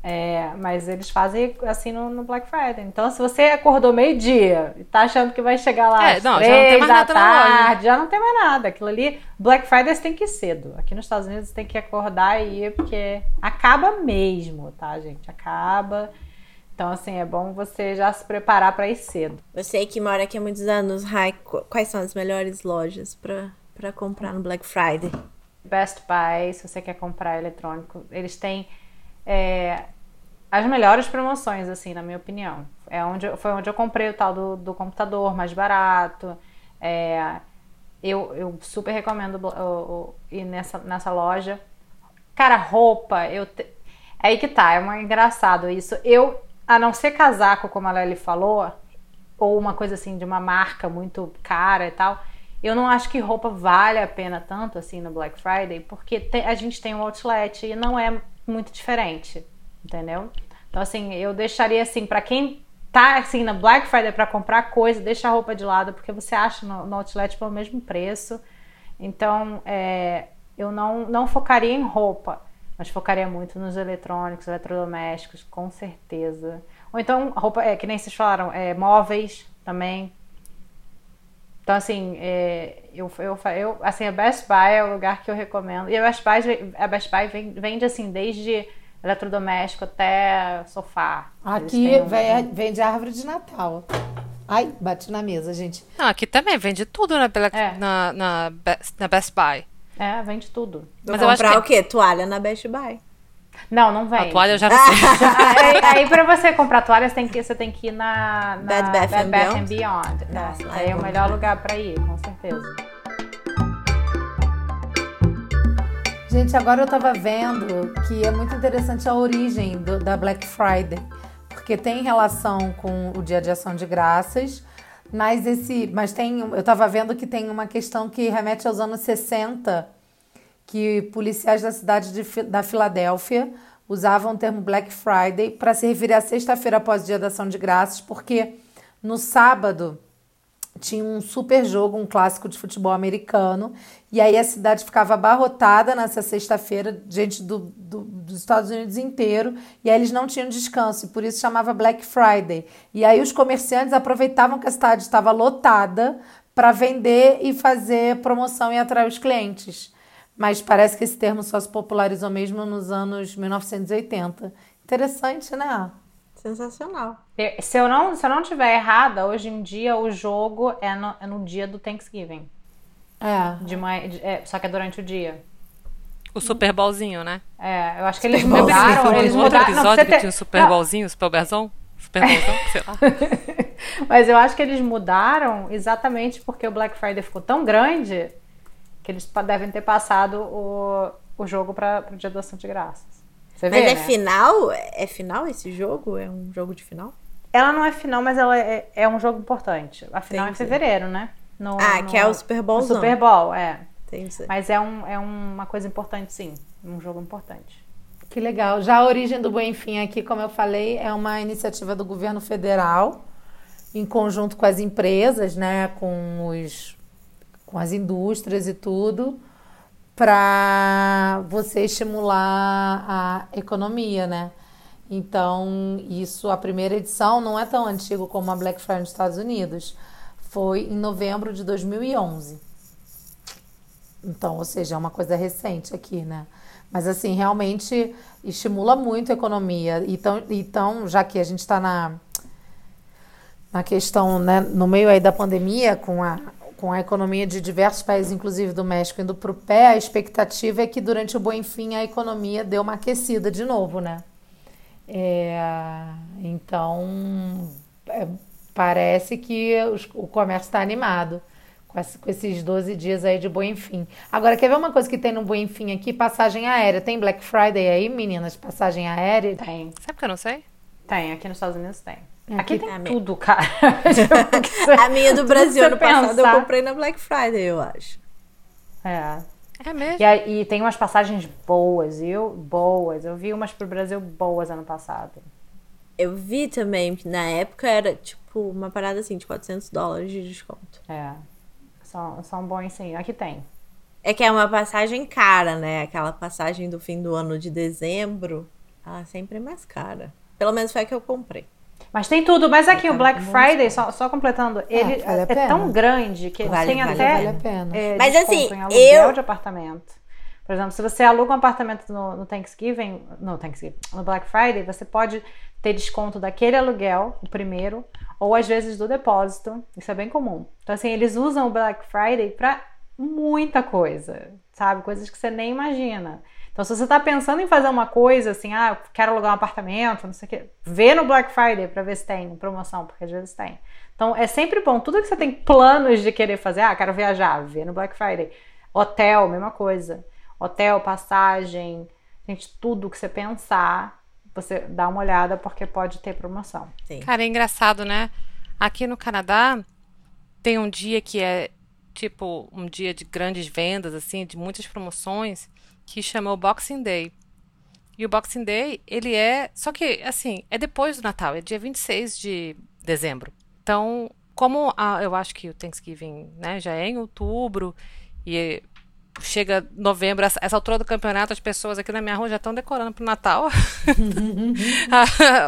É, mas eles fazem assim no, no Black Friday. Então, se você acordou meio-dia e tá achando que vai chegar lá É, às não, já não tem três mais da tarde, já não tem mais nada. Aquilo ali, Black Friday você tem que ir cedo. Aqui nos Estados Unidos você tem que acordar e ir, porque acaba mesmo, tá, gente? Acaba. Então, assim, é bom você já se preparar para ir cedo. Você que mora aqui há muitos anos, Rai, qu- quais são as melhores lojas pra comprar no Black Friday? Best Buy, se você quer comprar eletrônico, eles têm é, as melhores promoções, assim, na minha opinião. É onde, foi onde eu comprei o tal do, do computador mais barato. É, eu, eu super recomendo o, o- ir nessa, nessa loja. Cara, roupa, eu te- é aí que tá, é uma, engraçado isso. Eu, a não ser casaco, como a Lely falou, ou uma coisa assim de uma marca muito cara e tal, eu não acho que roupa vale a pena tanto assim no Black Friday, porque te- a gente tem um outlet e não é muito diferente, entendeu? Então assim, eu deixaria assim para quem tá assim na Black Friday para comprar coisa, deixa a roupa de lado, porque você acha no, no outlet pelo mesmo preço. Então, é, eu não, não focaria em roupa, mas focaria muito nos eletrônicos, eletrodomésticos, com certeza. Ou então, roupa, é, que nem vocês falaram, é, móveis também. Então, assim, é, eu, eu, eu, assim, a Best Buy é o lugar que eu recomendo. E a Best Buy, a Best Buy vende, assim, desde eletrodoméstico até sofá. Aqui um- vende árvore de Natal. Ai, bati na mesa, gente. Não, aqui também vende tudo na, É. na, na, Best, na Best Buy. É, vende tudo. Mas eu acho comprar que- o quê? Toalha na Best Buy. Não, não vende. A toalha eu já sei. Aí, aí pra você comprar toalha, você tem que, você tem que ir na, na Bed Bath and and Beyond? Beyond. Nossa, É, lá aí é é o melhor lugar pra ir, com certeza. Gente, agora eu tava vendo que é muito interessante a origem do- da Black Friday, porque tem relação com o Dia de Ação de Graças, mas esse, mas tem, eu tava vendo que tem uma questão que remete aos anos 60, que policiais da cidade de, da Filadélfia usavam o termo Black Friday para se referir à sexta-feira após o Dia da Ação de Graças, porque no sábado tinha um super jogo, um clássico de futebol americano, e aí a cidade ficava abarrotada nessa sexta-feira, gente do, do- dos Estados Unidos inteiro, e aí eles não tinham descanso, e por isso chamava Black Friday. E aí os comerciantes aproveitavam que a cidade estava lotada para vender e fazer promoção e atrair os clientes. Mas parece que esse termo só se popularizou mesmo nos anos 1980. Interessante, né? Sensacional. Se eu não, se eu não tiver errada, hoje em dia o jogo é no, é no dia do Thanksgiving. É. De manhã, de- é, só que é durante o dia. O Super Bowlzinho, né? É, eu acho que eles Super mudaram. Eles um outro mudaram. não, episódio você que ter- tinha o Super não, Bowlzinho, Super Bowlzão? Super Bowlzão, sei lá. Mas eu acho que eles mudaram exatamente porque o Black Friday ficou tão grande que eles devem ter passado o, o jogo para o Dia da Ação de Graças. Você vê, Mas é né? final? É final esse jogo? É um jogo de final? Ela não é final, mas ela é, é um jogo importante. A final é em fevereiro, né? No- Ah, no- que é o Super o Bowlzão. Super Bowl, é. Entendi. Mas é, um, é uma coisa importante, sim. Um jogo importante. Que legal. Já a origem do Buenfim aqui, como eu falei, é uma iniciativa do governo federal, em conjunto com as empresas, né, com, os, com as indústrias e tudo, para você estimular a economia, né? Então, isso, a primeira edição não é tão antigo como a Black Friday nos Estados Unidos. Foi em novembro de 2011. Então, ou seja, é uma coisa recente aqui, né? Mas assim, realmente estimula muito a economia. Então, então já que a gente está na, na questão, né, no meio aí da pandemia, com a, com a economia de diversos países, inclusive do México, indo para o pé, a expectativa é que durante o Bom Fim a economia dê uma aquecida de novo, né? É, então, é, parece que os- o comércio está animado com, esse- com esses 12 dias aí de Bom Fim. Agora, quer ver uma coisa que tem no Bom Fim aqui? Passagem aérea. Tem Black Friday aí, meninas? Passagem aérea? Tem, Sabe que eu não sei? tem. Aqui nos Estados Unidos tem. Aqui Aqui tem tudo, cara. A minha do Brasil ano passado eu pensar. comprei na Black Friday, eu acho. é. É mesmo. E, aí- e tem umas passagens boas, viu? Boas. Eu vi umas pro Brasil boas ano passado. Eu vi também que na época era tipo uma parada assim de 400 dólares de desconto. É. São, são bons sim. Aqui tem. É que é uma passagem cara, né? Aquela passagem do fim do ano de dezembro, ela sempre é mais cara. Pelo menos foi a que eu comprei. Mas tem tudo. Mas aqui Tá o Black Friday, só, só completando, ele vale é tão grande que Vale, tem vale, até vale a pena. é, Mas desconto assim, em aluguel eu- de apartamento. Por exemplo, se você aluga um apartamento no, no Thanksgiving, no Thanksgiving, no Black Friday, você pode ter desconto daquele aluguel, o primeiro, ou às vezes do depósito. Isso é bem comum. Então, assim, eles usam o Black Friday para muita coisa, sabe? Coisas que você nem imagina. Então, se você tá pensando em fazer uma coisa assim, ah, eu quero alugar um apartamento, não sei o quê, vê no Black Friday para ver se tem promoção, porque às vezes tem. Então, é sempre bom. Tudo que você tem planos de querer fazer, ah, quero viajar, vê no Black Friday. Hotel, mesma coisa. Hotel, passagem, gente, tudo que você pensar, você dá uma olhada porque pode ter promoção. Sim. Cara, é engraçado, né? Aqui no Canadá tem um dia que é tipo um dia de grandes vendas, assim, de muitas promoções, que chama o Boxing Day. E o Boxing Day, ele é. Só que, assim, é depois do Natal, é dia 26 de dezembro. Então, como a- eu acho que o Thanksgiving né, já é em outubro e chega novembro, essa, altura do campeonato, as pessoas aqui na minha rua já estão decorando Natal.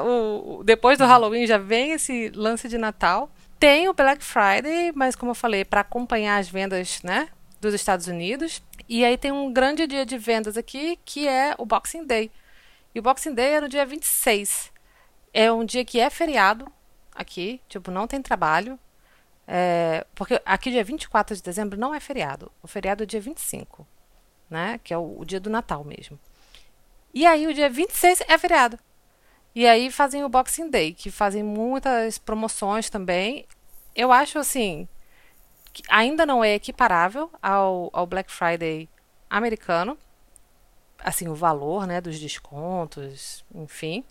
o, o- depois do Halloween já vem esse lance de Natal. Tem o Black Friday, mas como eu falei, para acompanhar as vendas, né, dos Estados Unidos. E aí tem um grande dia de vendas aqui, que é o Boxing Day. E o Boxing Day é no dia 26. É um dia que é feriado aqui, tipo, não tem trabalho. É, porque aqui dia 24 de dezembro não é feriado. O feriado é dia 25, né? Que é o, o dia do Natal mesmo. E aí o dia 26 é feriado. E aí fazem o Boxing Day, que fazem muitas promoções também. Eu acho assim, ainda não é equiparável ao, ao Black Friday americano. Assim, o valor, né, dos descontos, enfim.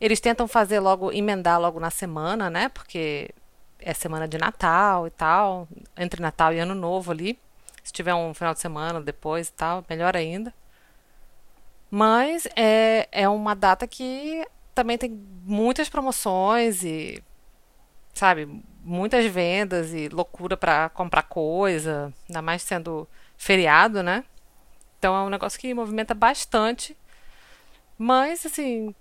Eles tentam fazer logo, emendar logo na semana, né? Porque é semana de Natal e tal, entre Natal e Ano Novo ali. Se tiver um final de semana depois e tal, melhor ainda. Mas é, é uma data que também tem muitas promoções e, sabe, muitas vendas e loucura para comprar coisa, ainda mais sendo feriado, né? Então é um negócio que movimenta bastante. Mas, assim,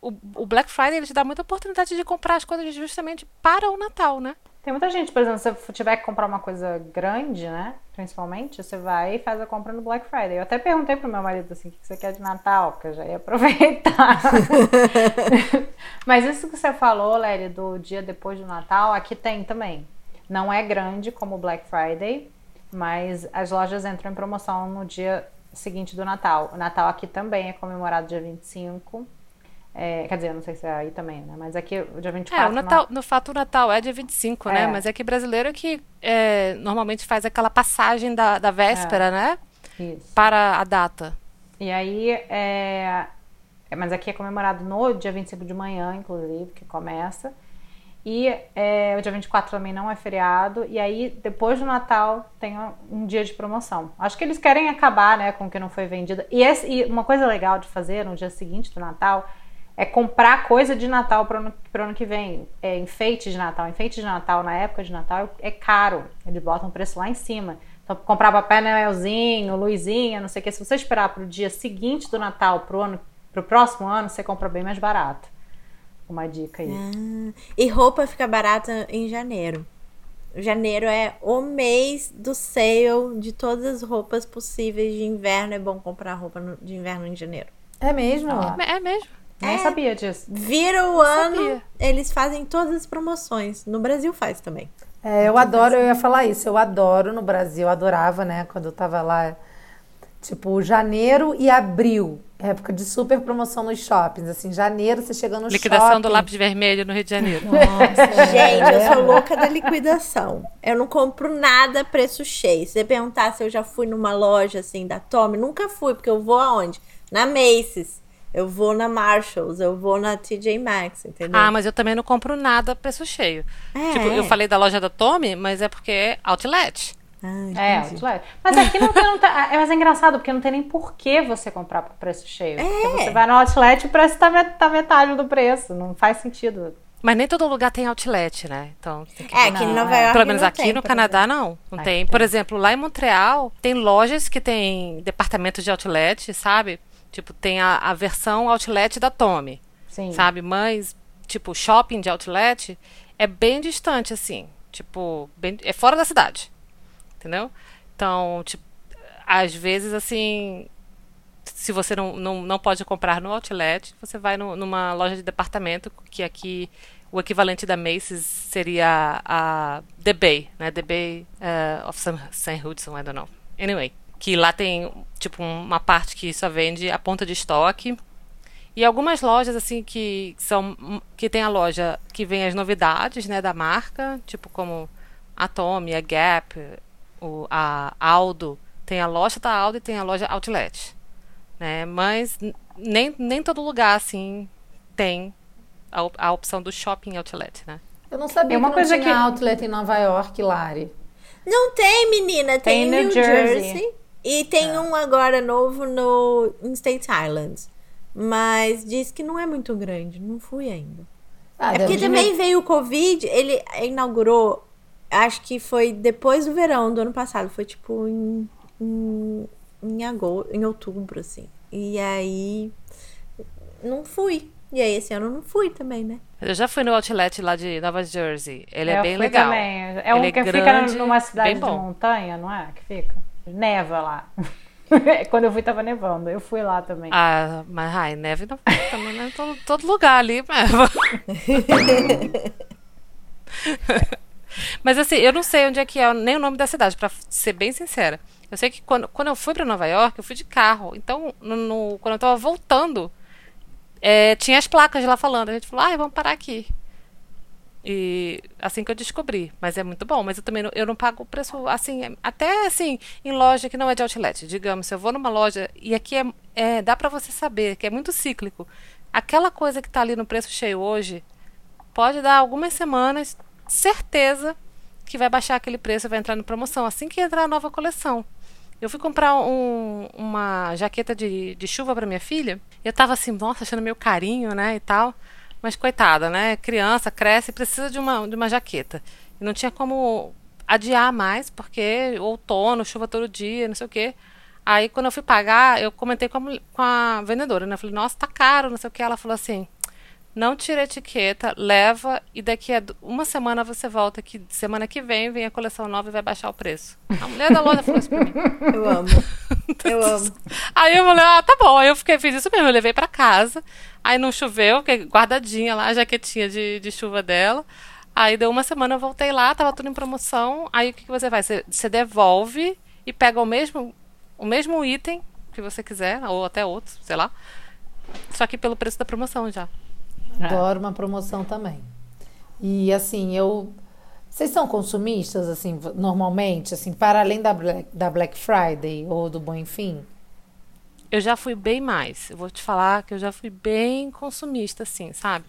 o, o Black Friday ele te dá muita oportunidade de comprar as coisas justamente para o Natal, né? Tem muita gente, por exemplo, se você tiver que comprar uma coisa grande, né? Principalmente, você vai e faz a compra no Black Friday. Eu até perguntei pro meu marido assim, o que você quer de Natal, porque eu já ia aproveitar. Mas isso que você falou, Lélia, do dia depois do Natal, aqui tem também. Não é grande como o Black Friday, mas as lojas entram em promoção no dia seguinte do Natal. O Natal aqui também é comemorado dia 25. É, quer dizer, eu não sei se é aí também, né? Mas aqui o dia 24 É, o Natal, no fato o Natal é dia 25, né? É. Mas é que brasileiro é que é, normalmente faz aquela passagem da, da véspera, né? Isso. Para a data. E aí, é... é, Mas aqui é comemorado no dia 25 de manhã, inclusive, que começa. E é, o dia 24 também não é feriado. E aí, depois do Natal, tem um- um dia de promoção. Acho que eles querem acabar, né, com o que não foi vendido. E, esse- e uma coisa legal de fazer no dia seguinte do Natal é comprar coisa de Natal para o ano, pro ano que vem. É, enfeite de Natal. Enfeite de Natal na época de Natal é caro. Eles botam o preço lá em cima. Então, comprar Papai Noelzinho, Luizinha, não sei o que. Se você esperar para o dia seguinte do Natal, pro ano, pro próximo ano, você compra bem mais barato. Uma dica aí. Ah, e roupa fica barata em janeiro. Janeiro é o mês do sale de todas as roupas possíveis de inverno. É bom comprar roupa no- de inverno em janeiro. É mesmo? Ah. É mesmo. Nem sabia disso. Vira o ano, sabia. eles fazem todas as promoções. No Brasil faz também. É, eu adoro, eu ia falar isso, eu adoro no Brasil, adorava, né, quando eu tava lá Tipo, janeiro e abril. Época de super promoção nos shoppings. Assim, janeiro você chega no Liquidação shopping. do lápis vermelho no Rio de Janeiro. Nossa, Gente, eu é. sou louca da liquidação. Eu não compro nada a preço cheio. Se você perguntar se eu já fui numa loja assim da Tommy, nunca fui, porque eu vou aonde? Na Macy's. Eu vou na Marshalls, eu vou na TJ Maxx, entendeu? Ah, mas eu também não compro nada preço cheio. É. Tipo, eu falei da loja da Tommy, mas é porque é outlet. Ah, É, outlet. Mas aqui não tem. Não tá- é, mas é engraçado, porque não tem nem por que você comprar por preço cheio. Porque você vai no outlet e o preço tá, met- tá metade do preço. Não faz sentido. Mas nem todo lugar tem outlet, né? Então tem que É, aqui em Nova é. York. Pelo menos não aqui tem, no Canadá não. Não Aqui tem. tem. Por exemplo, lá em Montreal tem lojas que tem departamentos de outlet, sabe? Tipo, tem a, a versão outlet da Tommy, Sim. sabe? Mas, tipo, shopping de outlet é bem distante, assim. Tipo, bem- é fora da cidade. Entendeu? Então, tipo, às vezes, assim, se você não, não, não pode comprar no outlet, você vai no- numa loja de departamento, que aqui o equivalente da Macy's seria a The Bay, né? The Bay eh, of St. St. Hudson, I don't know. Anyway, que lá tem, tipo, uma parte que só vende a ponta de estoque. E algumas lojas, assim, que são. que tem a loja que vem as novidades, né, da marca, tipo como a Tommy, a Gap, o, a Aldo. Tem a loja da Aldo e tem a loja Outlet. Né? Mas nem, nem todo lugar, assim, tem a, op- a opção do shopping outlet, né? Eu não sabia É uma que não coisa tinha que- outlet em Nova York, Lari. Não tem, menina. Tem, Tem em New New Jersey. Jersey. E tem um agora novo no em States Island. Mas diz que não é muito grande. Não fui ainda. Ah, é porque também veio o Covid. Ele inaugurou, acho que foi depois do verão do ano passado. Foi tipo em, em, em agosto, em outubro, assim. E aí não fui. E aí esse ano eu não fui também, né? Eu já fui no outlet lá de Nova Jersey. Ele é Eu bem fui legal. Também. É um Ele é que fica grande, numa cidade bem de montanha, não é? Que fica. Neva lá. Quando eu fui, tava nevando. Eu fui lá também. Ah, mas ai, neve não também não é todo, todo lugar ali. Mas... mas assim, eu não sei onde é que é nem o nome da cidade, pra ser bem sincera. Eu sei que quando, quando eu fui pra Nova York, eu fui de carro. Então, no, no- quando eu tava voltando, é, tinha as placas lá falando. A gente falou, ai, vamos parar aqui. E assim que eu descobri, mas é muito bom. Mas eu também não, eu não pago preço assim, até assim, em loja que não é de outlet. Digamos, se eu vou numa loja e aqui é, é dá pra você saber que é muito cíclico. Aquela coisa que tá ali no preço cheio hoje, pode dar algumas semanas, certeza que vai baixar aquele preço, vai entrar em promoção assim que entrar a nova coleção. Eu fui comprar um- uma jaqueta de, de chuva para minha filha. Eu tava assim, nossa, achando meio carinho, né, e tal. Mas coitada, né? Criança cresce e precisa de uma, de uma jaqueta. E não tinha como adiar mais, porque outono, chuva todo dia, não sei o quê. Aí quando eu fui pagar, eu comentei com a, com a vendedora, né? Eu falei, nossa, tá caro, não sei o que. Ela falou assim, não tira a etiqueta, leva e daqui a uma semana você volta que semana que vem vem a coleção nova e vai baixar o preço. A mulher da loja falou isso pra mim. Eu amo. Eu amo. Aí eu falei, ah, tá bom. Aí eu fiquei, fiz isso mesmo, eu levei pra casa. Aí não choveu, fiquei guardadinha lá, a jaquetinha de, de chuva dela. Aí deu uma semana, eu voltei lá, tava tudo em promoção. Aí o que, que você faz? Você, você devolve e pega o mesmo, o mesmo item que você quiser, ou até outro, sei lá. Só que pelo preço da promoção já. Adoro uma promoção também. E assim, eu. Vocês são consumistas, assim, normalmente, assim, para além da Black, da Black Friday ou do Bom Enfim? Eu já fui bem mais. Eu vou te falar que eu já fui bem consumista, assim, sabe?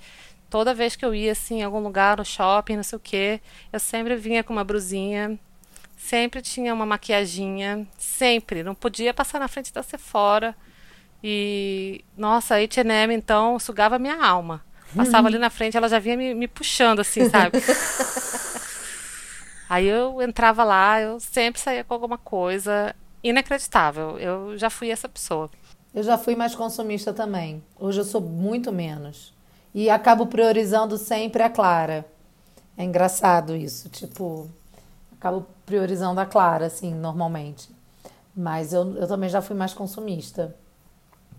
Toda vez que eu ia, assim, em algum lugar, no shopping, não sei o quê, eu sempre vinha com uma brusinha, sempre tinha uma maquiaginha, sempre. Não podia passar na frente da Sephora. E, nossa, a H&M, então, sugava minha alma. Passava ali na frente, ela já vinha me, me puxando, assim, sabe? Aí eu entrava lá, eu sempre saía com alguma coisa inacreditável. Eu já fui essa pessoa. Eu já fui mais consumista também. Hoje eu sou muito menos. E acabo priorizando sempre a Clara. É engraçado isso, tipo, acabo priorizando a Clara, assim, normalmente. Mas eu, eu também já fui mais consumista.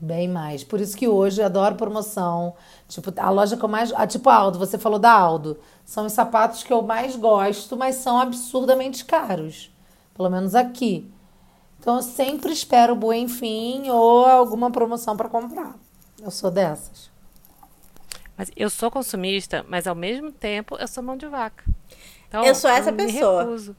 Bem mais. Por isso que hoje eu adoro promoção. Tipo, a loja que eu mais. Ah, tipo, a Aldo, você falou da Aldo. São os sapatos que eu mais gosto, mas são absurdamente caros. Pelo menos aqui. Então eu sempre espero o Buen Fim ou alguma promoção para comprar. Eu sou dessas. Mas eu sou consumista, mas ao mesmo tempo eu sou mão de vaca. Então, Eu sou essa me pessoa. recuso.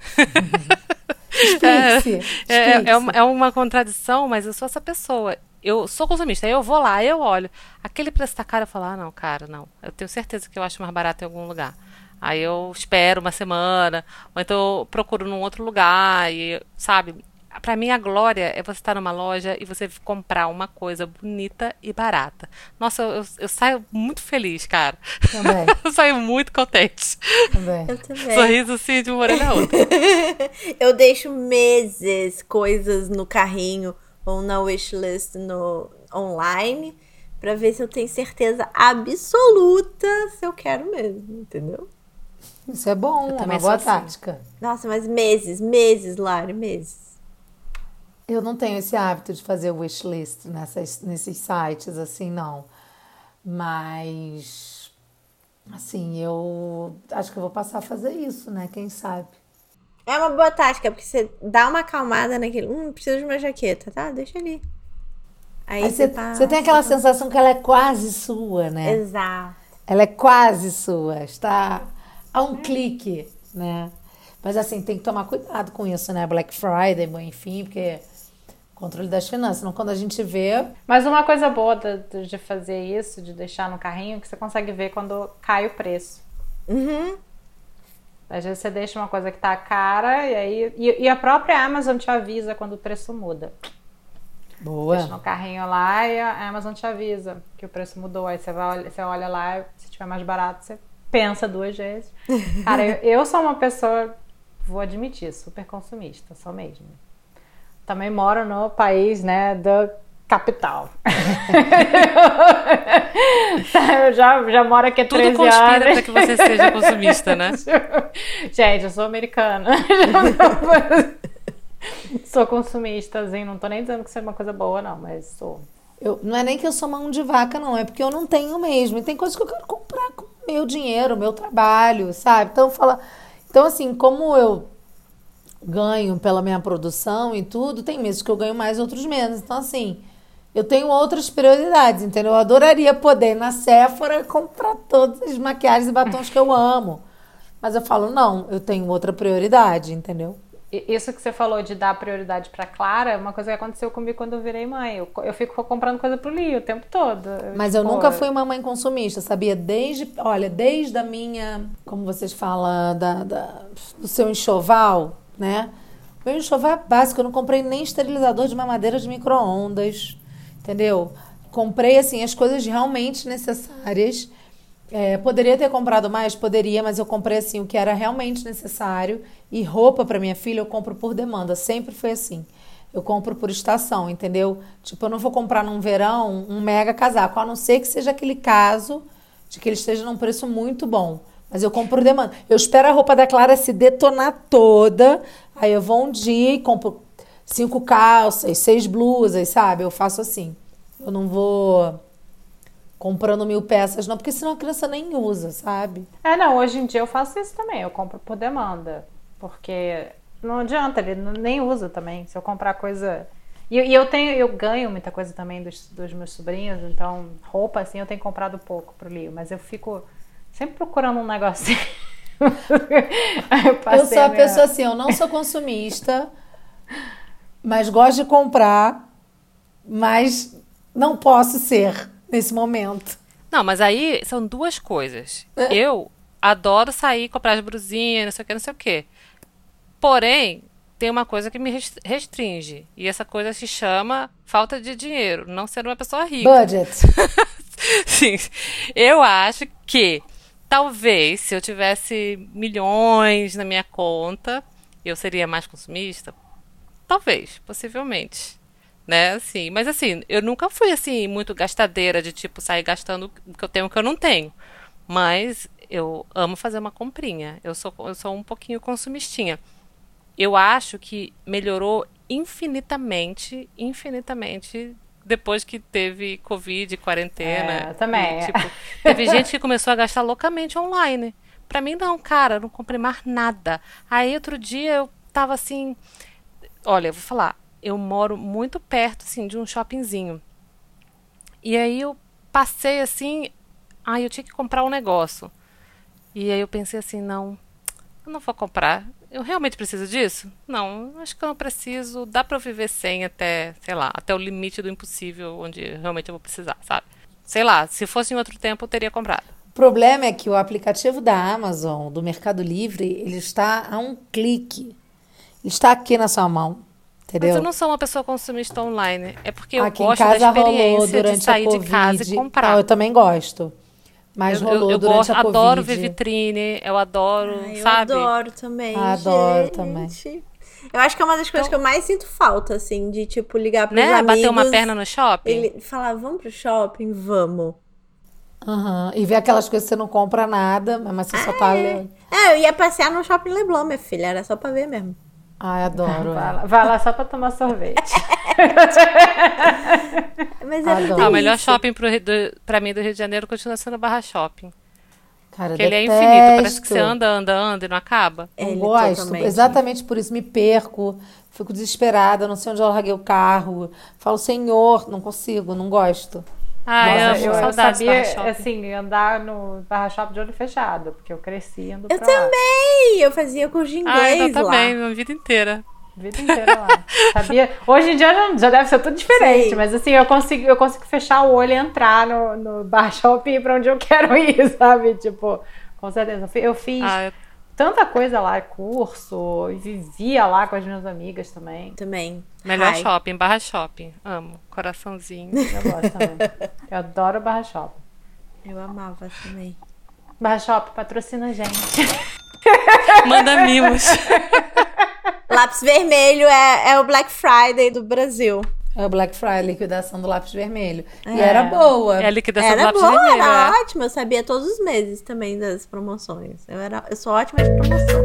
Explique-se. É, é, explique-se. uma, é uma contradição, mas eu sou essa pessoa. Eu sou consumista, aí eu vou lá, eu olho. Aquele preço tá caro, eu falo, ah, não, cara, não. Eu tenho certeza que eu acho mais barato em algum lugar. Aí eu espero uma semana, ou então eu procuro num outro lugar, e, sabe? Pra mim, a glória é você estar numa loja e você comprar uma coisa bonita e barata. Nossa, eu, eu saio muito feliz, cara. Também, Eu saio muito contente. também. Eu também. Sorriso assim de uma orelha a outra. Eu deixo meses coisas no carrinho ou na wishlist no online pra ver se eu tenho certeza absoluta se eu quero mesmo, entendeu? Isso é bom, é uma boa assim. tática. Nossa, mas meses, meses, Lari, meses. Eu não tenho esse hábito de fazer wishlist nessas, nesses sites, assim, não. Mas, assim, eu acho que eu vou passar a fazer isso, né? Quem sabe? É uma boa tática, porque você dá uma acalmada naquele. Hum, preciso de uma jaqueta, tá? Deixa ali. Aí, Aí você, passa. você tem aquela sensação que ela é quase sua, né? Exato. Ela é quase sua, está a um clique, né? Mas assim, tem que tomar cuidado com isso, né? Black Friday, enfim, porque controle das finanças. Não, quando a gente vê, Mas uma coisa boa de, de fazer isso, de deixar no carrinho, é que você consegue ver quando cai o preço. Uhum. Às vezes você deixa uma coisa que tá cara e aí. E, e a própria Amazon te avisa quando o preço muda. Deixa boa. no carrinho lá e a Amazon te avisa que o preço mudou. Aí você, vai, olha- você olha lá, se tiver mais barato, você pensa duas vezes. Cara, eu, eu sou uma pessoa, vou admitir, super consumista, sou mesmo. Também moro no país, né, da capital. eu já, já moro aqui há Tudo 13 conspira anos. para que você seja consumista, né? Gente, eu sou americana. sou consumista, assim, não tô nem dizendo que isso é uma coisa boa, não, mas sou. Eu, não é nem que eu sou mão de vaca, não. É porque eu não tenho mesmo. E tem coisas que eu quero comprar com o meu dinheiro, meu trabalho, sabe? Então, fala... então assim, como eu ganho pela minha produção e tudo, tem meses que eu ganho mais, outros menos. Então, assim, eu tenho outras prioridades, entendeu? Eu adoraria poder ir na Sephora e comprar todas as maquiagens e batons que eu amo. Mas eu falo, não, eu tenho outra prioridade, entendeu? Isso que você falou de dar prioridade pra Clara é uma coisa que aconteceu comigo quando eu virei mãe. Eu, eu fico comprando coisa pro Lio o tempo todo. Mas eu tipo, nunca fui uma mãe consumista, sabia? Desde, olha, desde a minha, como vocês falam, da, da- do seu enxoval, né? Meu enxoval é básico, eu não comprei nem esterilizador de mamadeira de micro-ondas, entendeu? Comprei, assim, as coisas realmente necessárias. É, poderia ter comprado mais? Poderia, mas eu comprei, assim, o que era realmente necessário. E roupa para minha filha eu compro por demanda, sempre foi assim. Eu compro por estação, entendeu? Tipo, eu não vou comprar num verão um mega casaco, a não ser que seja aquele caso de que ele esteja num preço muito bom. Mas eu compro por demanda. Eu espero a roupa da Clara se detonar toda, aí eu vou um dia e compro cinco calças, seis blusas, sabe? Eu faço assim. Eu não vou comprando mil peças, não, porque senão a criança nem usa, sabe? É, não, hoje em dia eu faço isso também. Eu compro por demanda. Porque não adianta, ele nem usa também. Se eu comprar coisa. E, e eu tenho, eu ganho muita coisa também dos, dos meus sobrinhos, então roupa assim eu tenho comprado pouco pro Lio, mas eu fico sempre procurando um negocinho. Eu, Eu sou a minha- pessoa assim, eu não sou consumista, mas gosto de comprar, mas não posso ser nesse momento. Não, mas aí são duas coisas. Eu adoro sair, comprar as brusinhas, não sei o que, não sei o que. Porém, tem uma coisa que me res- restringe. E essa coisa se chama falta de dinheiro, não ser uma pessoa rica. Budget. Sim. Eu acho que talvez se eu tivesse milhões na minha conta, eu seria mais consumista. Talvez, possivelmente. Né, assim, mas assim, eu nunca fui assim muito gastadeira de tipo sair gastando o que eu tenho o que eu não tenho. Mas eu amo fazer uma comprinha. Eu sou eu sou um pouquinho consumistinha. Eu acho que melhorou infinitamente, infinitamente depois que teve Covid, quarentena. É, também. E, tipo, teve gente que começou a gastar loucamente online. Pra mim, não, cara, eu não comprei mais nada. Aí outro dia eu tava assim, olha, eu vou falar, eu moro muito perto, assim, de um shoppingzinho. E aí eu passei assim, ai, eu tinha que comprar um negócio. E aí eu pensei assim, não, eu não vou comprar. Eu realmente preciso disso? Não, acho que eu não preciso. Dá pra eu viver sem até, sei lá, até o limite do impossível, onde realmente eu vou precisar, sabe? Sei lá, se fosse em outro tempo eu teria comprado. O problema é que o aplicativo da Amazon, do Mercado Livre, ele está a um clique. Está aqui na sua mão. Entendeu? Mas eu não sou uma pessoa consumista online. É porque eu Aqui em gosto da casa rolou experiência durante de sair a de Covid. casa e comprar. Ah, eu também gosto. Mas eu, rolou eu, eu durante gosto, a Covid. adoro ver vitrine, eu adoro, Ai, eu sabe? adoro também. Adoro gente. também. Eu acho que é uma das coisas que eu mais sinto falta, assim, de tipo ligar pros Né? amigos. Bater uma perna no shopping. Ele falar, vamos pro shopping? Vamos. Aham. E ver aquelas coisas que você não compra nada, mas você só tá olhando. É, eu ia passear no shopping Leblon, minha filha. Era só pra ver mesmo. Ai, adoro. Vai é. lá, vai lá só pra tomar sorvete. Mas é Adoro. Ah, o melhor isso. shopping pro, do, pra mim do Rio de Janeiro continua sendo o Barra Shopping. Cara, Porque ele é infinito, parece que você anda, anda, anda e não acaba. Não Ele gosto. totalmente. Exatamente por isso me perco. Fico desesperada, não sei onde eu larguei o carro. Falo, senhor, não consigo, não gosto. Ah, Nossa, eu eu, eu sabia, Barra assim, andar no barra shopping de olho fechado, porque eu cresci indo Eu pra lá. também! Eu fazia curso de Ah, inglês eu lá. também, minha vida inteira. A vida inteira lá. Sabia? Hoje em dia já, já deve ser tudo diferente, Sim. mas assim, eu consigo, eu consigo fechar o olho e entrar no, no bar shopping e ir pra onde eu quero ir, sabe? Tipo, com certeza. Eu Eu fiz Ah, eu- tanta coisa lá, curso, e vivia lá com as minhas amigas também. Também. melhor Ai. shopping, Barra Shopping. Amo. Coraçãozinho. Eu gosto também. Eu adoro barra shopping. Eu amava também. Barra shopping patrocina a gente. Manda mimos. Lápis vermelho é, é o Black Friday do Brasil. É o Black Friday, liquidação do lápis vermelho. E É. era boa. É a liquidação do Era lápis boa, vermelho. era é. ótimo. Eu sabia todos os meses também das promoções. Eu, era, eu sou ótima de promoção.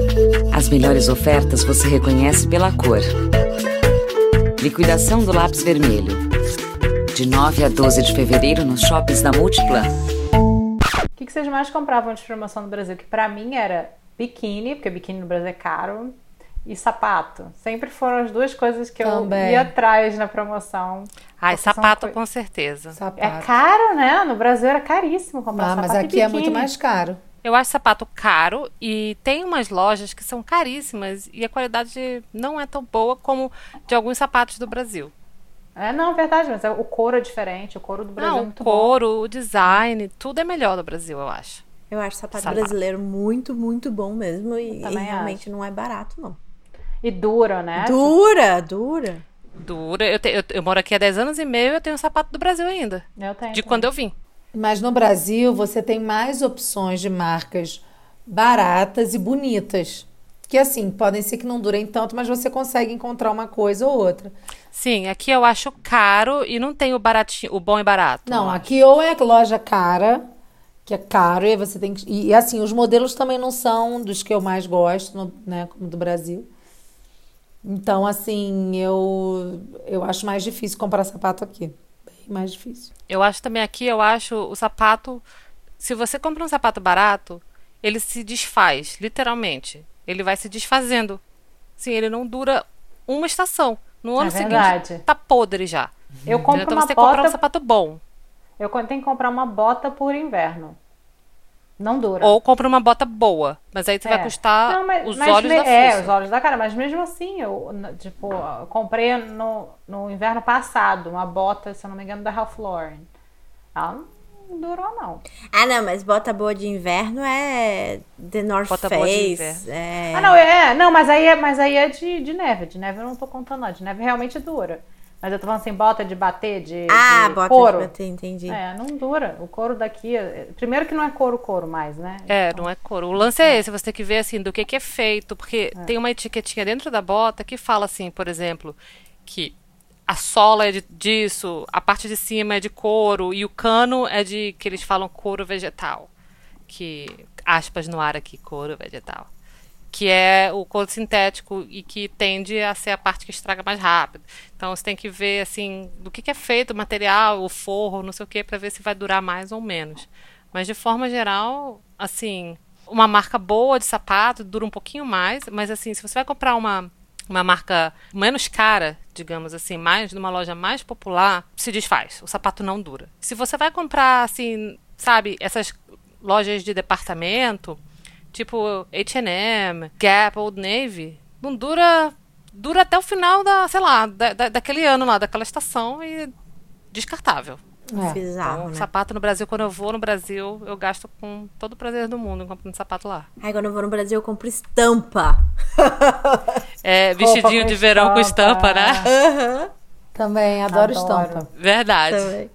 As melhores ofertas você reconhece pela cor. Liquidação do lápis vermelho. De 9 a 12 de fevereiro nos shoppings da Multiplan. O que, que vocês mais compravam de promoção no Brasil? Que pra mim era biquíni, porque biquíni no Brasil é caro, e sapato. Sempre foram as duas coisas que eu Também. ia atrás na promoção. São sapato com certeza. É Sapato. caro, né? No Brasil era caríssimo comprar Ah, sapato mas e aqui é muito mais caro. Eu acho sapato caro e tem umas lojas que são caríssimas e a qualidade não é tão boa como de alguns sapatos do Brasil. É, não, verdade, mas é- o couro é diferente, o couro do Brasil é Não, o muito bom. couro, o design, tudo é melhor do Brasil, eu acho. Eu acho sapato, Sapato. brasileiro muito, muito bom mesmo. E, Eu também e realmente não é barato, não. E dura, né? Dura, dura. Dura. Eu, te- eu- eu moro aqui há 10 anos e meio e eu tenho um sapato do Brasil ainda. Eu tenho. De também. quando eu vim. Mas no Brasil você tem mais opções de marcas baratas e bonitas. Que assim, podem ser que não durem tanto, mas você consegue encontrar uma coisa ou outra. Sim, aqui eu acho caro e não tem o baratinho, o bom e barato. Não, aqui ou é loja cara, que é caro, e aí você tem que. E, e, assim, os modelos também não são dos que eu mais gosto, no- né, como do Brasil. Então, assim, eu, eu acho mais difícil comprar sapato aqui. Bem mais difícil. Eu acho também aqui, eu acho o sapato. Se você compra um sapato barato, ele se desfaz, literalmente. Ele vai se desfazendo. Sim, ele não dura uma estação. No ano É seguinte, verdade. tá podre já. Eu compro então uma você tem que comprar um bota, sapato bom. eu tenho que comprar uma bota por inverno. Não dura. Ou compra uma bota boa. Mas aí você vai É. custar Não, mas- os mas olhos me- da É, os olhos da cara. Mas mesmo assim, eu, tipo, eu comprei no, no inverno passado uma bota, se eu não me engano, da Ralph Lauren. Ela não durou, não. Ah, não, mas bota boa de inverno é The North Bota boa de Face. inverno. É... Ah, não, é, não, mas aí é, mas aí é de, de neve. De neve eu não tô contando, não. De neve realmente dura. Mas eu tô falando assim, bota de bater, de, ah, de bota couro. de bater, entendi. É, não dura. O couro daqui. é- Primeiro que não é couro, couro mais, né? É, não é couro. O lance é esse, você tem que ver assim do que, que é feito, porque tem uma etiquetinha dentro da bota que fala assim, por exemplo, que a sola é de, disso, a parte de cima é de couro e o cano é de que eles falam couro vegetal, que aspas no ar aqui, couro vegetal, que é o couro sintético e que tende a ser a parte que estraga mais rápido. Então você tem que ver assim do que, que é feito o material, o forro, não sei o que, para ver se vai durar mais ou menos. Mas de forma geral, assim, uma marca boa de sapato dura um pouquinho mais, mas assim, se você vai comprar uma uma marca menos cara, digamos assim, mais numa loja mais popular, se desfaz. O sapato não dura. Se você vai comprar, assim, sabe, essas lojas de departamento, tipo H&M, Gap, Old Navy, não dura dura até o final da, sei lá, da, da, daquele ano lá, daquela estação e descartável. É. Bizarro, Então, né? sapato no Brasil, quando eu vou no Brasil, eu gasto com todo o prazer do mundo comprando sapato lá. Ai, quando eu vou no Brasil, eu compro estampa. É, vestidinho de verão com estampa. estampa, né? Aham. Também adoro, Adoro. estampa. Verdade. Também.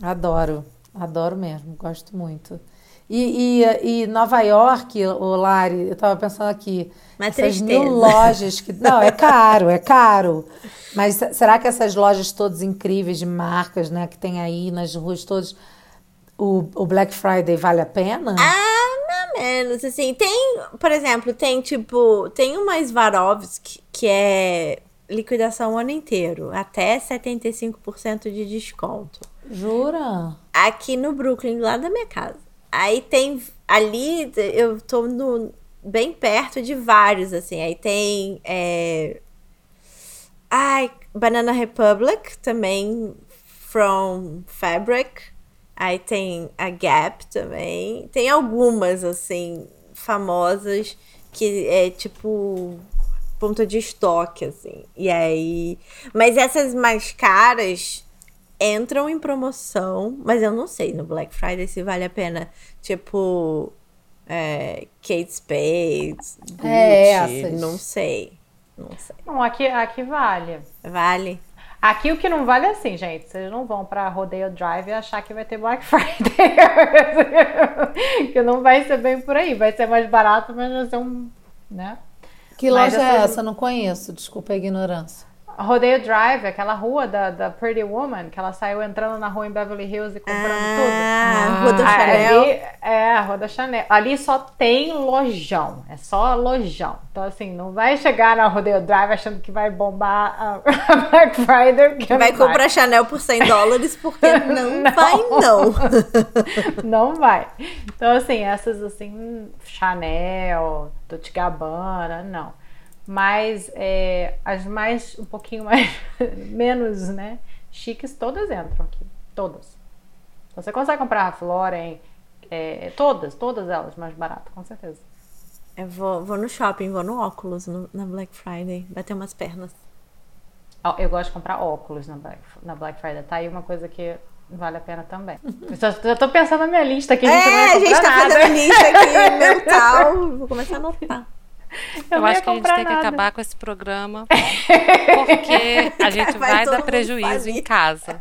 Adoro, adoro mesmo, gosto muito. E, e, e Nova York, o Lari, eu tava pensando aqui, Uma essas mil tristeza. lojas que. Não, é caro, é caro. Mas se- será que essas lojas todas incríveis de marcas, né, que tem aí nas ruas todas, o, o Black Friday vale a pena? Ah, ou menos, assim, tem, por exemplo, tem tipo, tem uma Swarovski que é liquidação o ano inteiro, até 75% de desconto. Jura? Aqui no Brooklyn, lá da minha casa. Aí tem, ali, eu tô no, bem perto de vários, assim, aí tem, é, ai, Banana Republic, também, From Fabric, Aí tem a Gap também. Tem algumas, assim, famosas que é tipo ponto de estoque, assim. E aí. Mas essas mais caras entram em promoção, mas eu não sei no Black Friday se vale a pena. Tipo. É, Kate Spade, Gucci, É, essas. não sei. Não sei. Não, aqui, aqui vale. Vale? Aqui o que não vale é assim, gente. Vocês não vão pra Rodeo Drive e achar que vai ter Black Friday. que não vai ser bem por aí. Vai ser mais barato, mas vai ser um. Né? Que Mas loja é essa? Eu não conheço, desculpa a ignorância. Rodeo Drive, aquela rua da, da Pretty Woman, que ela saiu entrando na rua em Beverly Hills e comprando tudo. Ah, Rua da Ah, Chanel. Ali, é, a Rua da Chanel. Ali só tem lojão. É só lojão. Então, assim, não vai chegar na Rodeo Drive achando que vai bombar a, Black Friday. Vai não comprar Chanel por 100 dólares porque não, Não. vai, não. Não vai. Então, assim, essas assim, Chanel, Dolce Gabbana, não. Mas é, as mais, um pouquinho mais, menos, né, chiques, todas entram aqui. Todas. Então, você consegue comprar a Floren, é, todas, todas elas mais barato, com certeza. Eu vou, vou no shopping, vou no óculos no- na Black Friday, bater umas pernas. Eu gosto de comprar óculos na Black, na Black Friday. Tá aí uma coisa que vale a pena também. Eu já, já tô pensando na minha lista aqui, a gente não É, vai a gente tá nada. fazendo lista aqui mental. Vou começar a anotar. Eu Eu acho que a gente tem que nada. acabar com esse programa. Porque a gente Vai vai, dar prejuízo em casa.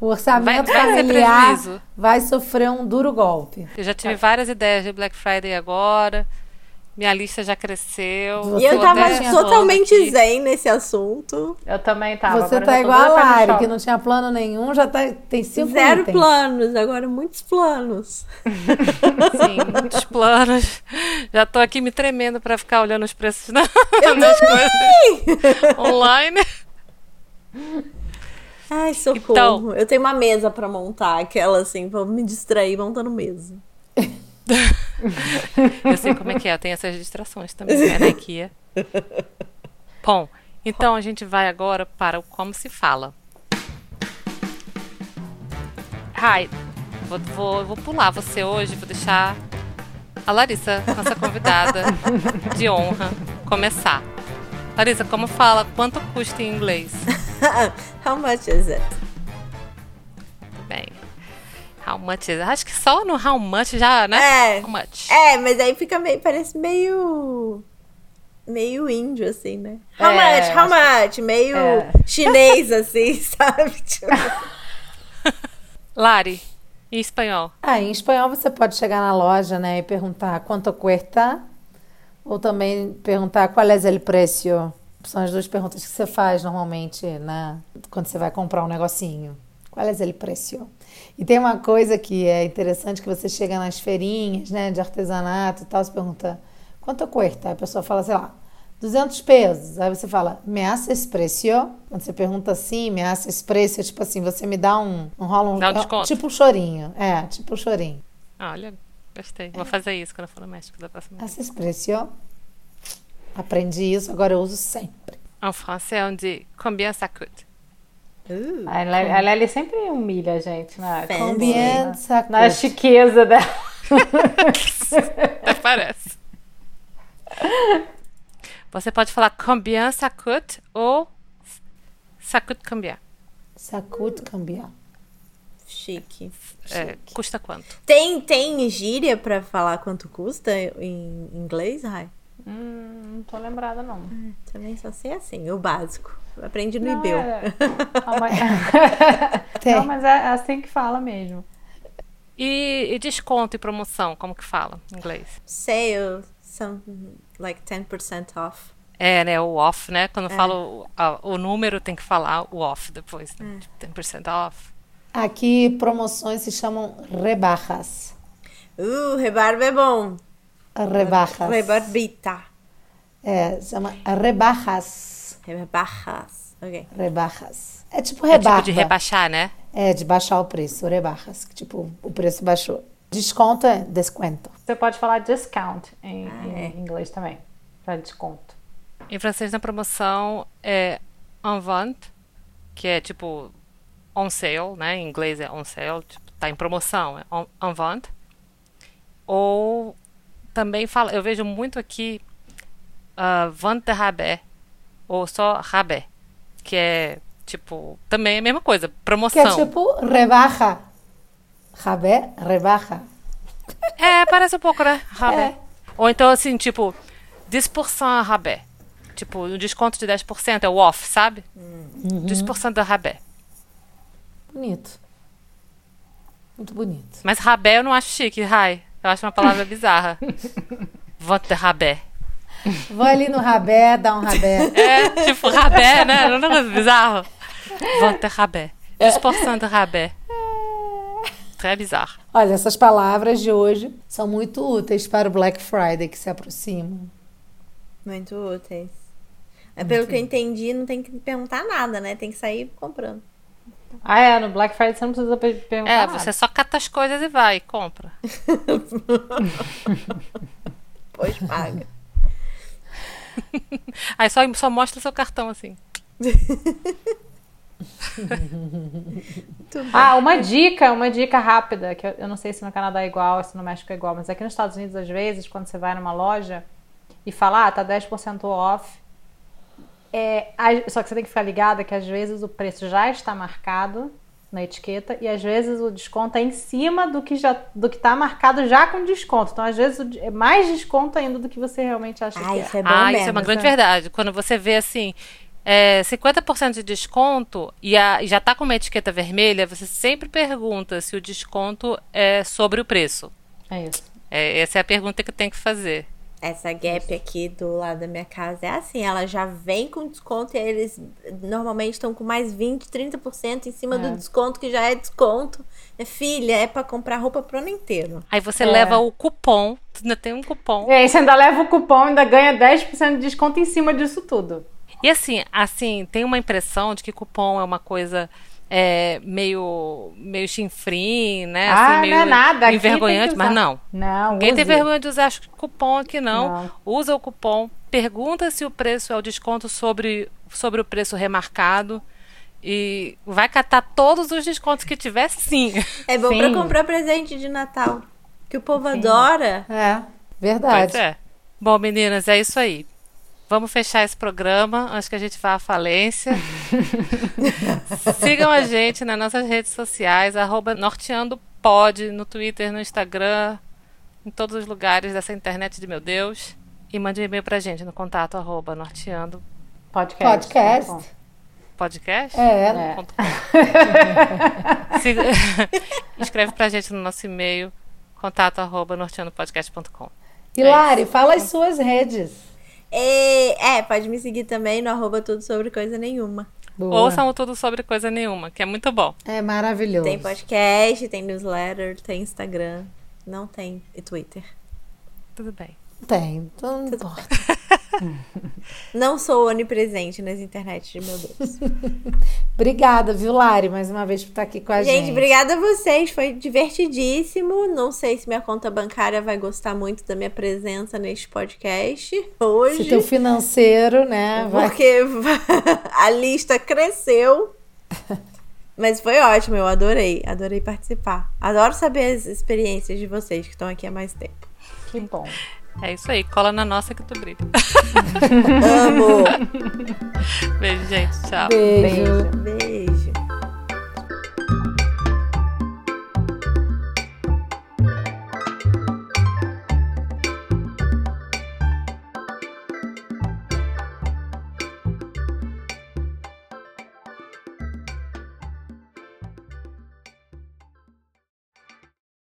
O orçamento Vai- vai familiar vai sofrer um duro golpe. Eu já tive várias ideias de Black Friday agora. Minha lista já cresceu. E eu tava totalmente aqui. zen nesse assunto. Eu também tava. Você agora tá eu igual a Lari, que não tinha plano nenhum, já tá, tem cinco Zero itens. planos, agora muitos planos. Sim, muitos planos. Já tô aqui me tremendo pra ficar olhando os preços na- nas coisas online. Ai, socorro. Então. Eu tenho uma mesa pra montar, aquela assim, vou me distrair montando mesa. Eu sei como é que é, eu tenho essas distrações também, né, IKEA. Bom, então a gente vai agora para o como se fala. Hi, vou, vou, vou pular você hoje, vou deixar a Larissa, nossa convidada de honra, começar. Larissa, como fala? Quanto custa em inglês? How much is it? How much is? Acho que só no how much já, né? É. How much? É, mas aí fica meio, parece meio. meio índio, assim, né? How É, much? How much? Meio É. chinês, assim, sabe? Tipo, Lari, em espanhol. Ah, em espanhol você pode chegar na loja, né, e perguntar quanto cuesta, ou também perguntar qual é o preço. São as duas perguntas que você faz normalmente, né, quando você vai comprar um negocinho. Qual é o preço? E tem uma coisa que é interessante que você chega nas feirinhas, né, de artesanato e tal, você pergunta quanto custa? Aí a pessoa fala, sei lá, 200 pesos. Aí você fala, me haces precio? Quando você pergunta assim, me haces precio, tipo assim, você me dá um, um rola um, um tipo um chorinho. É, tipo um chorinho. Olha, gostei. Vou fazer isso quando eu for no México da próxima vez. Haces precio? Aprendi isso, agora eu uso sempre. En français, on dit combien ça coûte. Uh, A Lely, a Lely sempre humilha a gente, né? Fancy. Combien ça Na chiqueza dela. Até parece. Você pode falar combien coûte ou combien. Ça coûte combien? chique. É, custa quanto? Tem, tem gíria pra falar quanto custa em inglês, Rai? Hum, não tô lembrada, não. Também só sei assim, o básico. Aprendi no Não, Ibeu. é- mas-. Não, mas é assim que fala mesmo. E, e desconto e promoção, como que fala em inglês? Sale, some, like 10% off. É, né? O off, né? Quando falo o, o número, tem que falar o off depois. Né? Tipo, 10% off. Aqui, promoções se chamam rebajas. Uh, rebarba é bom. Rebajas. Rebarbita. É, chama rebajas. Rebarras. Ok. Rebajas. É tipo É rebarba. tipo de rebaixar, né? É, de baixar o preço, rebajas. Que, tipo, o preço baixou. Desconto é desconto. Você pode falar discount em, Ah, em é. inglês também, pra desconto. Em francês, na promoção, é en vente, que é tipo on sale, né? Em inglês é on sale, tipo, tá em promoção, é en vente. Ou também fala, eu vejo muito aqui uh, vente de rabais, ou só rabais, que é tipo, também é a mesma coisa, Que promoção. é tipo rebaja. Rabé, rebaja. É, parece um pouco, né? Rabé. Ou então, assim, tipo, 10% rabé. Tipo, o desconto de 10% é o off, sabe? 10% de rabé. Bonito. Muito bonito. Mas rabé eu não acho chique, Rai. Eu acho uma palavra bizarra. De rabé. Vou ali no rabé, dá um rabé. É, tipo, rabé, né? Não é um negócio bizarro? De rabé. 10% de rabé. Très bizarro. Olha, essas palavras de hoje são muito úteis para o Black Friday que se aproxima. Muito úteis. É, pelo que eu entendi, não tem que perguntar nada, né? Tem que sair comprando. Ah, é, no Black Friday você não precisa pe- perguntar É, nada. você só cata as coisas e vai, compra. Pois paga. Aí só, só mostra o seu cartão assim. Ah, uma dica, uma dica rápida, que eu, eu não sei se no Canadá é igual, se no México é igual, mas aqui nos Estados Unidos, às vezes, quando você vai numa loja e fala, ah, tá 10% off, é, só que você tem que ficar ligada que às vezes o preço já está marcado na etiqueta e às vezes o desconto é em cima do que já do que tá marcado já com desconto. Então, às vezes, é mais desconto ainda do que você realmente acha Ah, que isso é. é bom ah, mesmo. isso é uma grande verdade. Quando você vê assim, é, 50% de desconto e, a- e já tá com uma etiqueta vermelha, você sempre pergunta se o desconto é sobre o preço. É isso. É, essa é a pergunta que tem que fazer. Essa Gap aqui do lado da minha casa é assim, ela já vem com desconto e aí eles normalmente estão com mais 20, 30% em cima do desconto que já é desconto. É, filha, é pra comprar roupa pro ano inteiro. Aí você É. leva o cupom, tu ainda tem um cupom. E aí você ainda leva o cupom e ainda ganha 10% de desconto em cima disso tudo. E assim, assim, tem uma impressão de que cupom é uma coisa é, meio, meio chinfrim, né? Ah, assim, meio não é nada. Aqui envergonhante, tem mas não. Não, Ninguém tem use. vergonha de usar cupom aqui, não. Não. Usa o cupom, pergunta se o preço é o desconto sobre, sobre o preço remarcado. E vai catar todos os descontos que tiver, sim. É bom Sim. pra comprar presente de Natal. Que o povo adora. É, verdade. Pois é. Bom, meninas, é isso aí. Vamos fechar esse programa antes que a gente vá à falência. Sigam a gente nas nossas redes sociais, arroba norteandopod, no Twitter, no Instagram, em todos os lugares dessa internet de meu Deus. E mande um e-mail pra gente no contato arroba norteando Podcast. Podcast. Podcast. É, É. Com. Siga- Escreve pra gente no nosso e-mail contato arroba norteandopodcast.com. Hilari, fala as suas redes. E, é, pode me seguir também no arroba tudo sobre coisa nenhuma. Boa. Ouçam o tudo sobre coisa nenhuma, que é muito bom. É maravilhoso. Tem podcast, tem newsletter, tem Instagram. Não tem e Twitter. Tudo bem. Tem, então não importa. Não sou onipresente nas internet, meu Deus. Obrigada, viu, Lari, mais uma vez por estar aqui com a gente. Gente, obrigada a vocês. Foi divertidíssimo. Não sei se minha conta bancária vai gostar muito da minha presença neste podcast hoje. Se teu financeiro, né? Vai... Porque a lista cresceu. Mas foi ótimo, eu adorei. Adorei participar. Adoro saber as experiências de vocês que estão aqui há mais tempo. Que bom. É isso aí, cola na nossa que tu brilha. Amo! Beijo, gente. Tchau. Beijo. Beijo. Beijo.